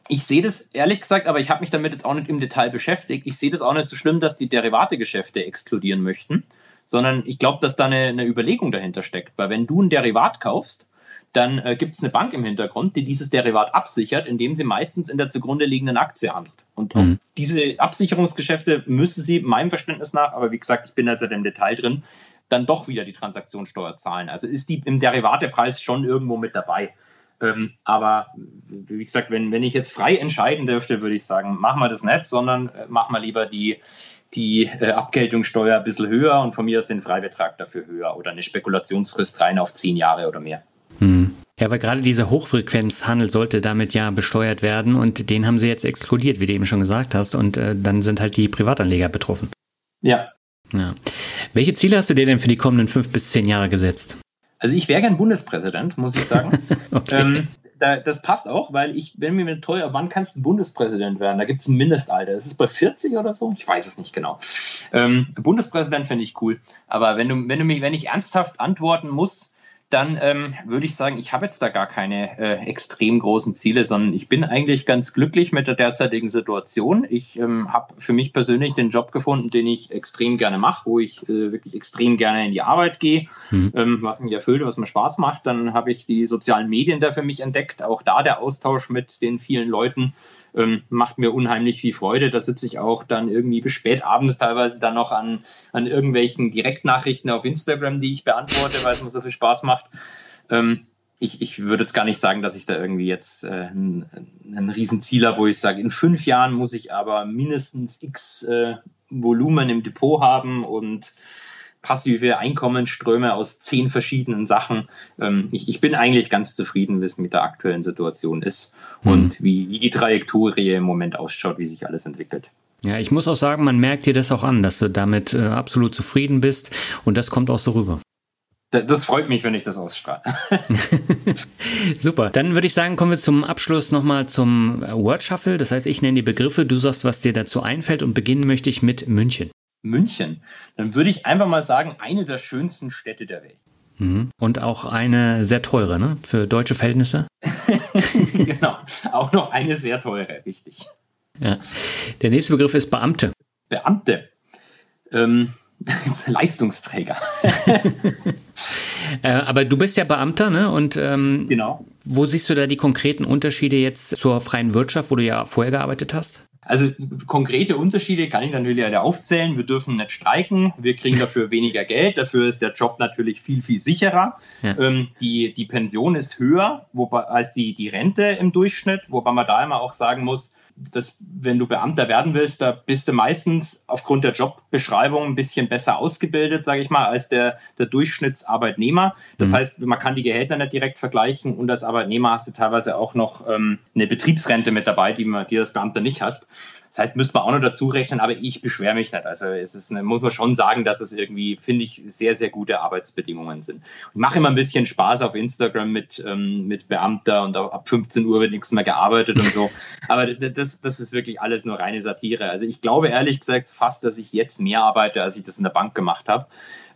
Ich sehe das ehrlich gesagt, aber ich habe mich damit jetzt auch nicht im Detail beschäftigt. Ich sehe das auch nicht so schlimm, dass die Derivategeschäfte exkludieren möchten, sondern ich glaube, dass da eine, eine, Überlegung dahinter steckt. Weil wenn du ein Derivat kaufst, dann äh, gibt es eine Bank im Hintergrund, die dieses Derivat absichert, indem sie meistens in der zugrunde liegenden Aktie handelt. Und mhm. diese Absicherungsgeschäfte müssen sie meinem Verständnis nach, aber wie gesagt, ich bin da seit im Detail drin, dann doch wieder die Transaktionssteuer zahlen. Also ist die im Derivatepreis schon irgendwo mit dabei. Ähm, aber wie gesagt, wenn, wenn ich jetzt frei entscheiden dürfte, würde ich sagen, machen wir das nicht, sondern äh, machen wir lieber die, die äh, Abgeltungssteuer ein bisschen höher und von mir aus den Freibetrag dafür höher oder eine Spekulationsfrist rein auf zehn Jahre oder mehr. Hm. Ja, weil gerade dieser Hochfrequenzhandel sollte damit ja besteuert werden und den haben sie jetzt exkludiert, wie du eben schon gesagt hast, und äh, dann sind halt die Privatanleger betroffen. Ja, ja. Welche Ziele hast du dir denn für die kommenden fünf bis zehn Jahre gesetzt? Also ich wäre gern Bundespräsident, muss ich sagen. okay. ähm, da, das passt auch, weil ich bin mir teuer, wann kannst du Bundespräsident werden? Da gibt es ein Mindestalter. Ist es bei 40 oder so? Ich weiß es nicht genau. Ähm, Bundespräsident fände ich cool. Aber wenn du, wenn du mich, wenn ich ernsthaft antworten muss, dann ähm, würde ich sagen, ich habe jetzt da gar keine äh, extrem großen Ziele, sondern ich bin eigentlich ganz glücklich mit der derzeitigen Situation. Ich ähm, habe für mich persönlich den Job gefunden, den ich extrem gerne mache, wo ich äh, wirklich extrem gerne in die Arbeit gehe, mhm. ähm, was mich erfüllt, was mir Spaß macht. Dann habe ich die sozialen Medien da für mich entdeckt, auch da der Austausch mit den vielen Leuten ähm, macht mir unheimlich viel Freude. Da sitze ich auch dann irgendwie bis spät abends teilweise dann noch an, an irgendwelchen Direktnachrichten auf Instagram, die ich beantworte, weil es mir so viel Spaß macht. Ähm, ich, ich würde jetzt gar nicht sagen, dass ich da irgendwie jetzt äh, ein, ein Riesenziel habe, wo ich sage, in fünf Jahren muss ich aber mindestens x äh, Volumen im Depot haben und passive Einkommensströme aus zehn verschiedenen Sachen. Ähm, ich, ich, bin eigentlich ganz zufrieden, wie es mit der aktuellen Situation ist mhm. und wie, wie die Trajektorie im Moment ausschaut, wie sich alles entwickelt. Ja, ich muss auch sagen, man merkt dir das auch an, dass du damit äh, absolut zufrieden bist und das kommt auch so rüber. Das freut mich, wenn ich das ausstrahle. Super. Dann würde ich sagen, kommen wir zum Abschluss nochmal zum Word Shuffle. Das heißt, ich nenne die Begriffe, du sagst, was dir dazu einfällt und beginnen möchte ich mit München. München, dann würde ich einfach mal sagen, eine der schönsten Städte der Welt. Mhm. Und auch eine sehr teure, ne? Für deutsche Verhältnisse. genau, auch noch eine sehr teure, richtig. Ja. Der nächste Begriff ist Beamte. Beamte. Ähm, Leistungsträger. äh, aber du bist ja Beamter, ne? Und ähm, genau. Wo siehst du da die konkreten Unterschiede jetzt zur freien Wirtschaft, wo du ja vorher gearbeitet hast? Also konkrete Unterschiede kann ich natürlich alle aufzählen. Wir dürfen nicht streiken, wir kriegen dafür weniger Geld, dafür ist der Job natürlich viel, viel sicherer. Ja. Ähm, die, die Pension ist höher wobei, als die, die Rente im Durchschnitt, wobei man da immer auch sagen muss, dass wenn du Beamter werden willst, da bist du meistens aufgrund der Jobbeschreibung ein bisschen besser ausgebildet, sage ich mal, als der, der Durchschnittsarbeitnehmer. Das mhm. heißt, man kann die Gehälter nicht direkt vergleichen und als Arbeitnehmer hast du teilweise auch noch ähm, eine Betriebsrente mit dabei, die, man, die das Beamter nicht hast. Das heißt, müsste man auch noch dazu rechnen, aber ich beschwere mich nicht. Also es ist eine, muss man schon sagen, dass es irgendwie, finde ich, sehr, sehr gute Arbeitsbedingungen sind. Ich mache immer ein bisschen Spaß auf Instagram mit, ähm, mit Beamter und ab 15 Uhr wird nichts mehr gearbeitet und so. Aber das, das ist wirklich alles nur reine Satire. Also ich glaube ehrlich gesagt fast, dass ich jetzt mehr arbeite, als ich das in der Bank gemacht habe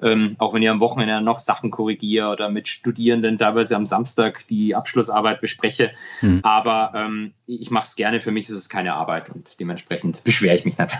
ähm, auch wenn ich am Wochenende noch Sachen korrigiere oder mit Studierenden teilweise am Samstag die Abschlussarbeit bespreche. Mhm. Aber ähm, ich mache es gerne, für mich ist es keine Arbeit und dementsprechend beschwere ich mich nicht.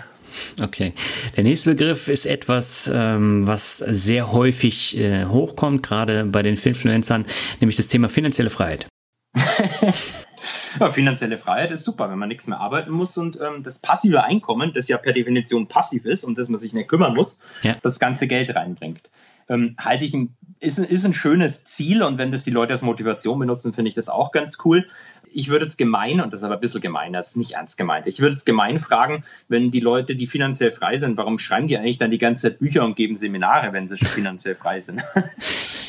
Okay. Der nächste Begriff ist etwas, ähm, was sehr häufig äh, hochkommt, gerade bei den Filmfluencern, nämlich das Thema finanzielle Freiheit. Ja, finanzielle Freiheit ist super, wenn man nichts mehr arbeiten muss und ähm, das passive Einkommen, das ja per Definition passiv ist und das man sich nicht kümmern muss, ja. das ganze Geld reinbringt. Ähm, halte ich ein, ist, ist ein schönes Ziel und wenn das die Leute als Motivation benutzen, finde ich das auch ganz cool. Ich würde jetzt gemein, und das ist aber ein bisschen gemein, das ist nicht ernst gemeint, ich würde jetzt gemein fragen, wenn die Leute, die finanziell frei sind, warum schreiben die eigentlich dann die ganze Zeit Bücher und geben Seminare, wenn sie schon finanziell frei sind?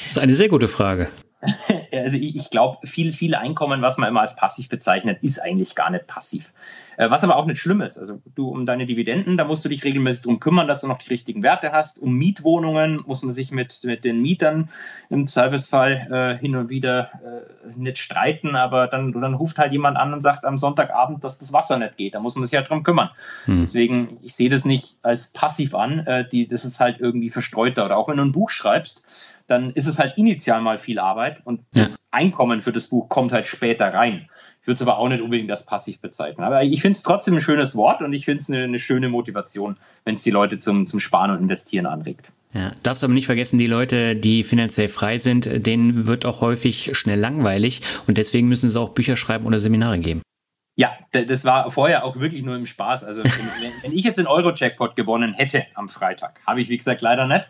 Das ist eine sehr gute Frage. also ich, ich glaube, viel, viel Einkommen, was man immer als passiv bezeichnet, ist eigentlich gar nicht passiv. Äh, was aber auch nicht schlimm ist. Also du um deine Dividenden, da musst du dich regelmäßig darum kümmern, dass du noch die richtigen Werte hast. Um Mietwohnungen muss man sich mit, mit den Mietern im Zweifelsfall äh, hin und wieder äh, nicht streiten, aber dann, dann ruft halt jemand an und sagt am Sonntagabend, dass das Wasser nicht geht. Da muss man sich halt drum kümmern. Hm. Deswegen, ich sehe das nicht als passiv an. Äh, die, das ist halt irgendwie verstreuter. Oder auch wenn du ein Buch schreibst, dann ist es halt initial mal viel Arbeit und ja. das Einkommen für das Buch kommt halt später rein. Ich würde es aber auch nicht unbedingt als passiv bezeichnen. Aber ich finde es trotzdem ein schönes Wort und ich finde es eine, eine, schöne Motivation, wenn es die Leute zum, zum Sparen und Investieren anregt. Ja, darfst aber nicht vergessen, die Leute, die finanziell frei sind, denen wird auch häufig schnell langweilig und deswegen müssen sie auch Bücher schreiben oder Seminare geben. Ja, das war vorher auch wirklich nur im Spaß. Also wenn, wenn ich jetzt den Euro-Jackpot gewonnen hätte am Freitag, habe ich wie gesagt leider nicht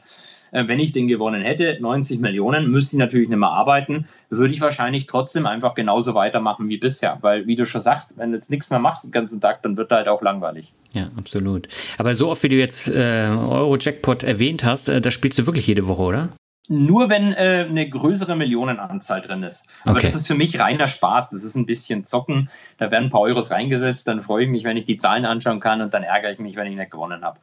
wenn ich den gewonnen hätte, 90 Millionen, müsste ich natürlich nicht mehr arbeiten, würde ich wahrscheinlich trotzdem einfach genauso weitermachen wie bisher. Weil, wie du schon sagst, wenn du jetzt nichts mehr machst den ganzen Tag, dann wird da halt auch langweilig. Ja, absolut. Aber so oft, wie du jetzt äh, Euro-Jackpot erwähnt hast, äh, da spielst du wirklich jede Woche, oder? Nur wenn äh, eine größere Millionenanzahl drin ist. Aber okay. das ist für mich reiner Spaß. Das ist ein bisschen Zocken. Da werden ein paar Euros reingesetzt. Dann freue ich mich, wenn ich die Zahlen anschauen kann und dann ärgere ich mich, wenn ich nicht gewonnen habe.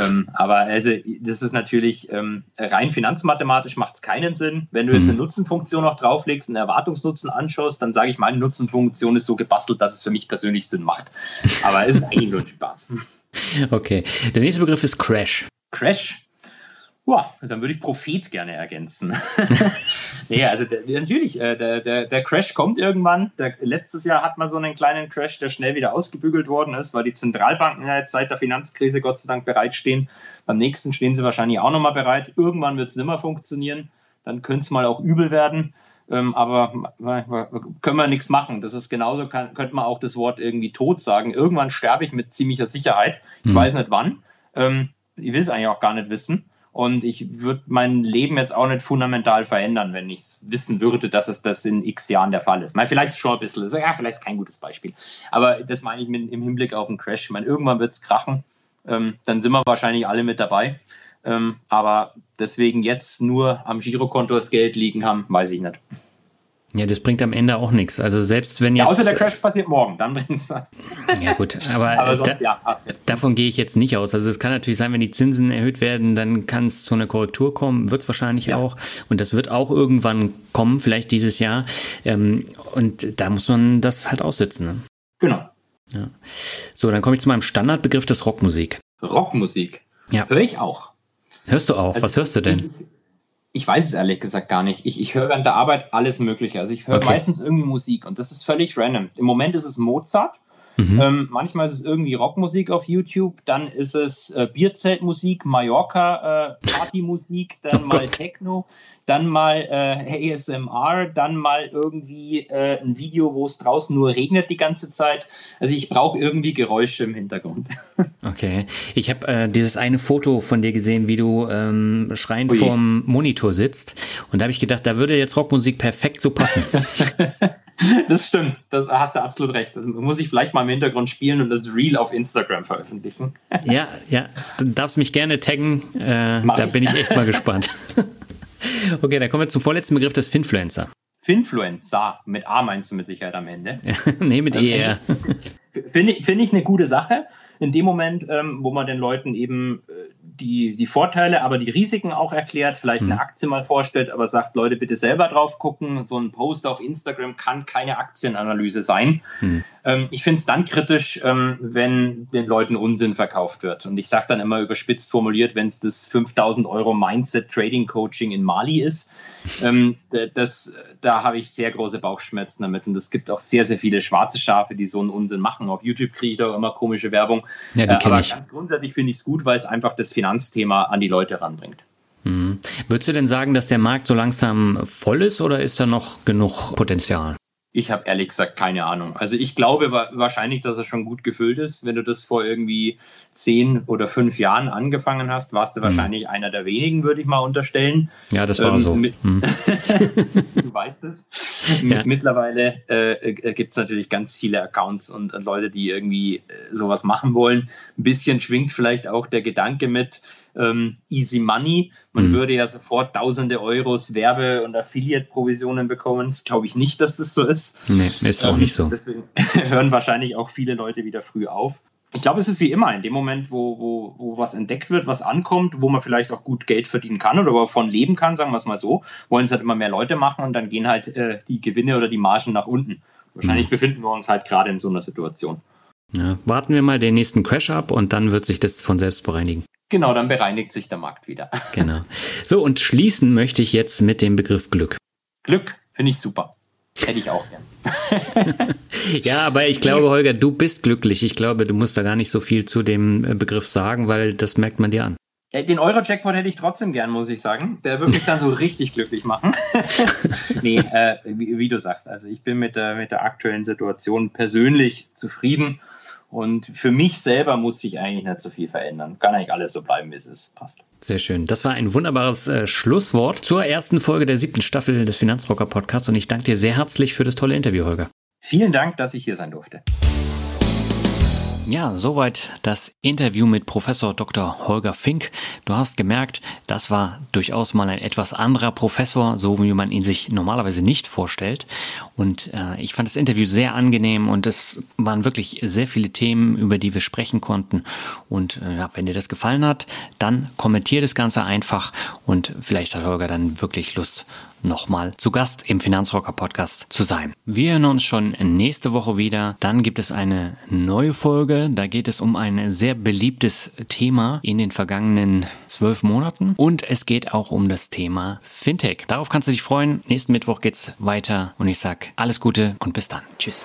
ähm, aber also, das ist natürlich ähm, rein finanzmathematisch macht es keinen Sinn. Wenn du jetzt eine mhm. Nutzenfunktion noch drauflegst, einen Erwartungsnutzen anschaust, dann sage ich, meine Nutzenfunktion ist so gebastelt, dass es für mich persönlich Sinn macht. Aber es ist eigentlich nur ein Spaß. Okay. Der nächste Begriff ist Crash. Crash Boah, dann würde ich Prophet gerne ergänzen. nee, also der, natürlich, äh, der, der, der Crash kommt irgendwann. Der, letztes Jahr hat man so einen kleinen Crash, der schnell wieder ausgebügelt worden ist, weil die Zentralbanken ja jetzt seit der Finanzkrise Gott sei Dank bereitstehen. Beim nächsten stehen sie wahrscheinlich auch nochmal bereit. Irgendwann wird es nicht mehr funktionieren. Dann könnte es mal auch übel werden. Ähm, aber können wir nichts machen. Das ist genauso, kann, könnte man auch das Wort irgendwie tot sagen. Irgendwann sterbe ich mit ziemlicher Sicherheit. Ich mhm. weiß nicht wann. Ähm, ich will es eigentlich auch gar nicht wissen. Und ich würde mein Leben jetzt auch nicht fundamental verändern, wenn ich wissen würde, dass es das in x Jahren der Fall ist. Mal vielleicht schon ein bisschen, ja, vielleicht ist kein gutes Beispiel. Aber das meine ich mit, im Hinblick auf den Crash. Ich meine, irgendwann wird es krachen. Ähm, dann sind wir wahrscheinlich alle mit dabei. Ähm, aber deswegen jetzt nur am Girokonto das Geld liegen haben, weiß ich nicht. Ja, das bringt am Ende auch nichts. Also selbst wenn jetzt. Ja, außer der Crash passiert morgen, dann bringt es was. Ja, gut, aber, aber sonst, da, ja, davon gehe ich jetzt nicht aus. Also es kann natürlich sein, wenn die Zinsen erhöht werden, dann kann es zu einer Korrektur kommen, wird es wahrscheinlich ja. auch. Und das wird auch irgendwann kommen, vielleicht dieses Jahr. Ähm, und da muss man das halt aussitzen. Ne? Genau. Ja. So, dann komme ich zu meinem Standardbegriff des Rockmusik. Rockmusik. Ja. Höre ich auch. Hörst du auch? Also, Was hörst du denn? Ich weiß es ehrlich gesagt gar nicht. Ich, ich höre während der Arbeit alles Mögliche. Also ich höre okay. meistens irgendwie Musik und das ist völlig random. Im Moment ist es Mozart. Mhm. Ähm, manchmal ist es irgendwie Rockmusik auf YouTube, dann ist es äh, Bierzeltmusik, Mallorca, äh, Partymusik, dann oh mal Gott. Techno, dann mal äh, ASMR, dann mal irgendwie äh, ein Video, wo es draußen nur regnet die ganze Zeit. Also ich brauche irgendwie Geräusche im Hintergrund. Okay, ich habe äh, dieses eine Foto von dir gesehen, wie du ähm, schreiend Ui. vorm Monitor sitzt und da habe ich gedacht, da würde jetzt Rockmusik perfekt so passen. Das stimmt, das hast du absolut recht. Das muss ich vielleicht mal im Hintergrund spielen und das Reel auf Instagram veröffentlichen. Ja, ja, du darfst mich gerne taggen. Äh, da ich. bin ich echt mal gespannt. Okay, dann kommen wir zum vorletzten Begriff des Finfluencer. Finfluencer, mit A meinst du mit Sicherheit am Ende. nee, mit E. Finde ich, find ich eine gute Sache in dem Moment, ähm, wo man den Leuten eben äh, die, die Vorteile, aber die Risiken auch erklärt, vielleicht mhm. eine Aktie mal vorstellt, aber sagt, Leute, bitte selber drauf gucken. So ein Post auf Instagram kann keine Aktienanalyse sein. Mhm. Ähm, ich finde es dann kritisch, ähm, wenn den Leuten Unsinn verkauft wird. Und ich sage dann immer überspitzt formuliert, wenn es das 5000 Euro Mindset Trading Coaching in Mali ist, ähm, das, da habe ich sehr große Bauchschmerzen damit. Und es gibt auch sehr, sehr viele schwarze Schafe, die so einen Unsinn machen. Auf YouTube kriege ich da immer komische Werbung. Ja, äh, aber ich. ganz grundsätzlich finde ich es gut, weil es einfach das Finanzthema an die Leute ranbringt. Mhm. Würdest du denn sagen, dass der Markt so langsam voll ist oder ist da noch genug Potenzial? Ich habe ehrlich gesagt keine Ahnung. Also ich glaube wahrscheinlich, dass er schon gut gefüllt ist. Wenn du das vor irgendwie zehn oder fünf Jahren angefangen hast, warst du mhm. wahrscheinlich einer der wenigen, würde ich mal unterstellen. Ja, das war ähm, so. Mhm. du weißt es. Ja. Mittlerweile äh, äh gibt es natürlich ganz viele Accounts und, und Leute, die irgendwie äh, sowas machen wollen. Ein bisschen schwingt vielleicht auch der Gedanke mit, ähm, easy money. Man mhm. würde ja sofort tausende Euros Werbe- und Affiliate-Provisionen bekommen. Das glaube ich nicht, dass das so ist. Nee, ist ähm, auch nicht so. Deswegen hören wahrscheinlich auch viele Leute wieder früh auf. Ich glaube, es ist wie immer, in dem Moment, wo, wo, wo was entdeckt wird, was ankommt, wo man vielleicht auch gut Geld verdienen kann oder davon leben kann, sagen wir es mal so, wollen es halt immer mehr Leute machen und dann gehen halt äh, die Gewinne oder die Margen nach unten. Wahrscheinlich mhm. befinden wir uns halt gerade in so einer Situation. Ja, warten wir mal den nächsten Crash ab und dann wird sich das von selbst bereinigen. Genau, dann bereinigt sich der Markt wieder. Genau. So, und schließen möchte ich jetzt mit dem Begriff Glück. Glück finde ich super. Hätte ich auch gern. ja, aber ich glaube, Holger, du bist glücklich. Ich glaube, du musst da gar nicht so viel zu dem äh, Begriff sagen, weil das merkt man dir an. Den Euro-Jackpot hätte ich trotzdem gern, muss ich sagen. Der würde mich dann so richtig glücklich machen. nee, äh, wie, wie, du sagst, also ich bin mit der, mit der aktuellen Situation persönlich zufrieden. Und für mich selber muss sich eigentlich nicht so viel verändern. Kann eigentlich alles so bleiben, wie es ist. Passt. Sehr schön. Das war ein wunderbares äh, Schlusswort zur ersten Folge der siebten Staffel des Finanzrocker Podcasts. Und ich danke dir sehr herzlich für das tolle Interview, Holger. Vielen Dank, dass ich hier sein durfte. Ja, soweit das Interview mit Professor Dr. Holger Fink. Du hast gemerkt, das war durchaus mal ein etwas anderer Professor, so wie man ihn sich normalerweise nicht vorstellt. Und äh, ich fand das Interview sehr angenehm und es waren wirklich sehr viele Themen, über die wir sprechen konnten. Und äh, wenn dir das gefallen hat, dann kommentier das Ganze einfach und vielleicht hat Holger dann wirklich Lust, nochmal zu Gast im Finanzrocker Podcast zu sein. Wir hören uns schon nächste Woche wieder. Dann gibt es eine neue Folge. Da geht es um ein sehr beliebtes Thema in den vergangenen zwölf Monaten. Und es geht auch um das Thema Fintech. Darauf kannst du dich freuen. Nächsten Mittwoch geht's weiter und ich sag alles Gute und bis dann. Tschüss.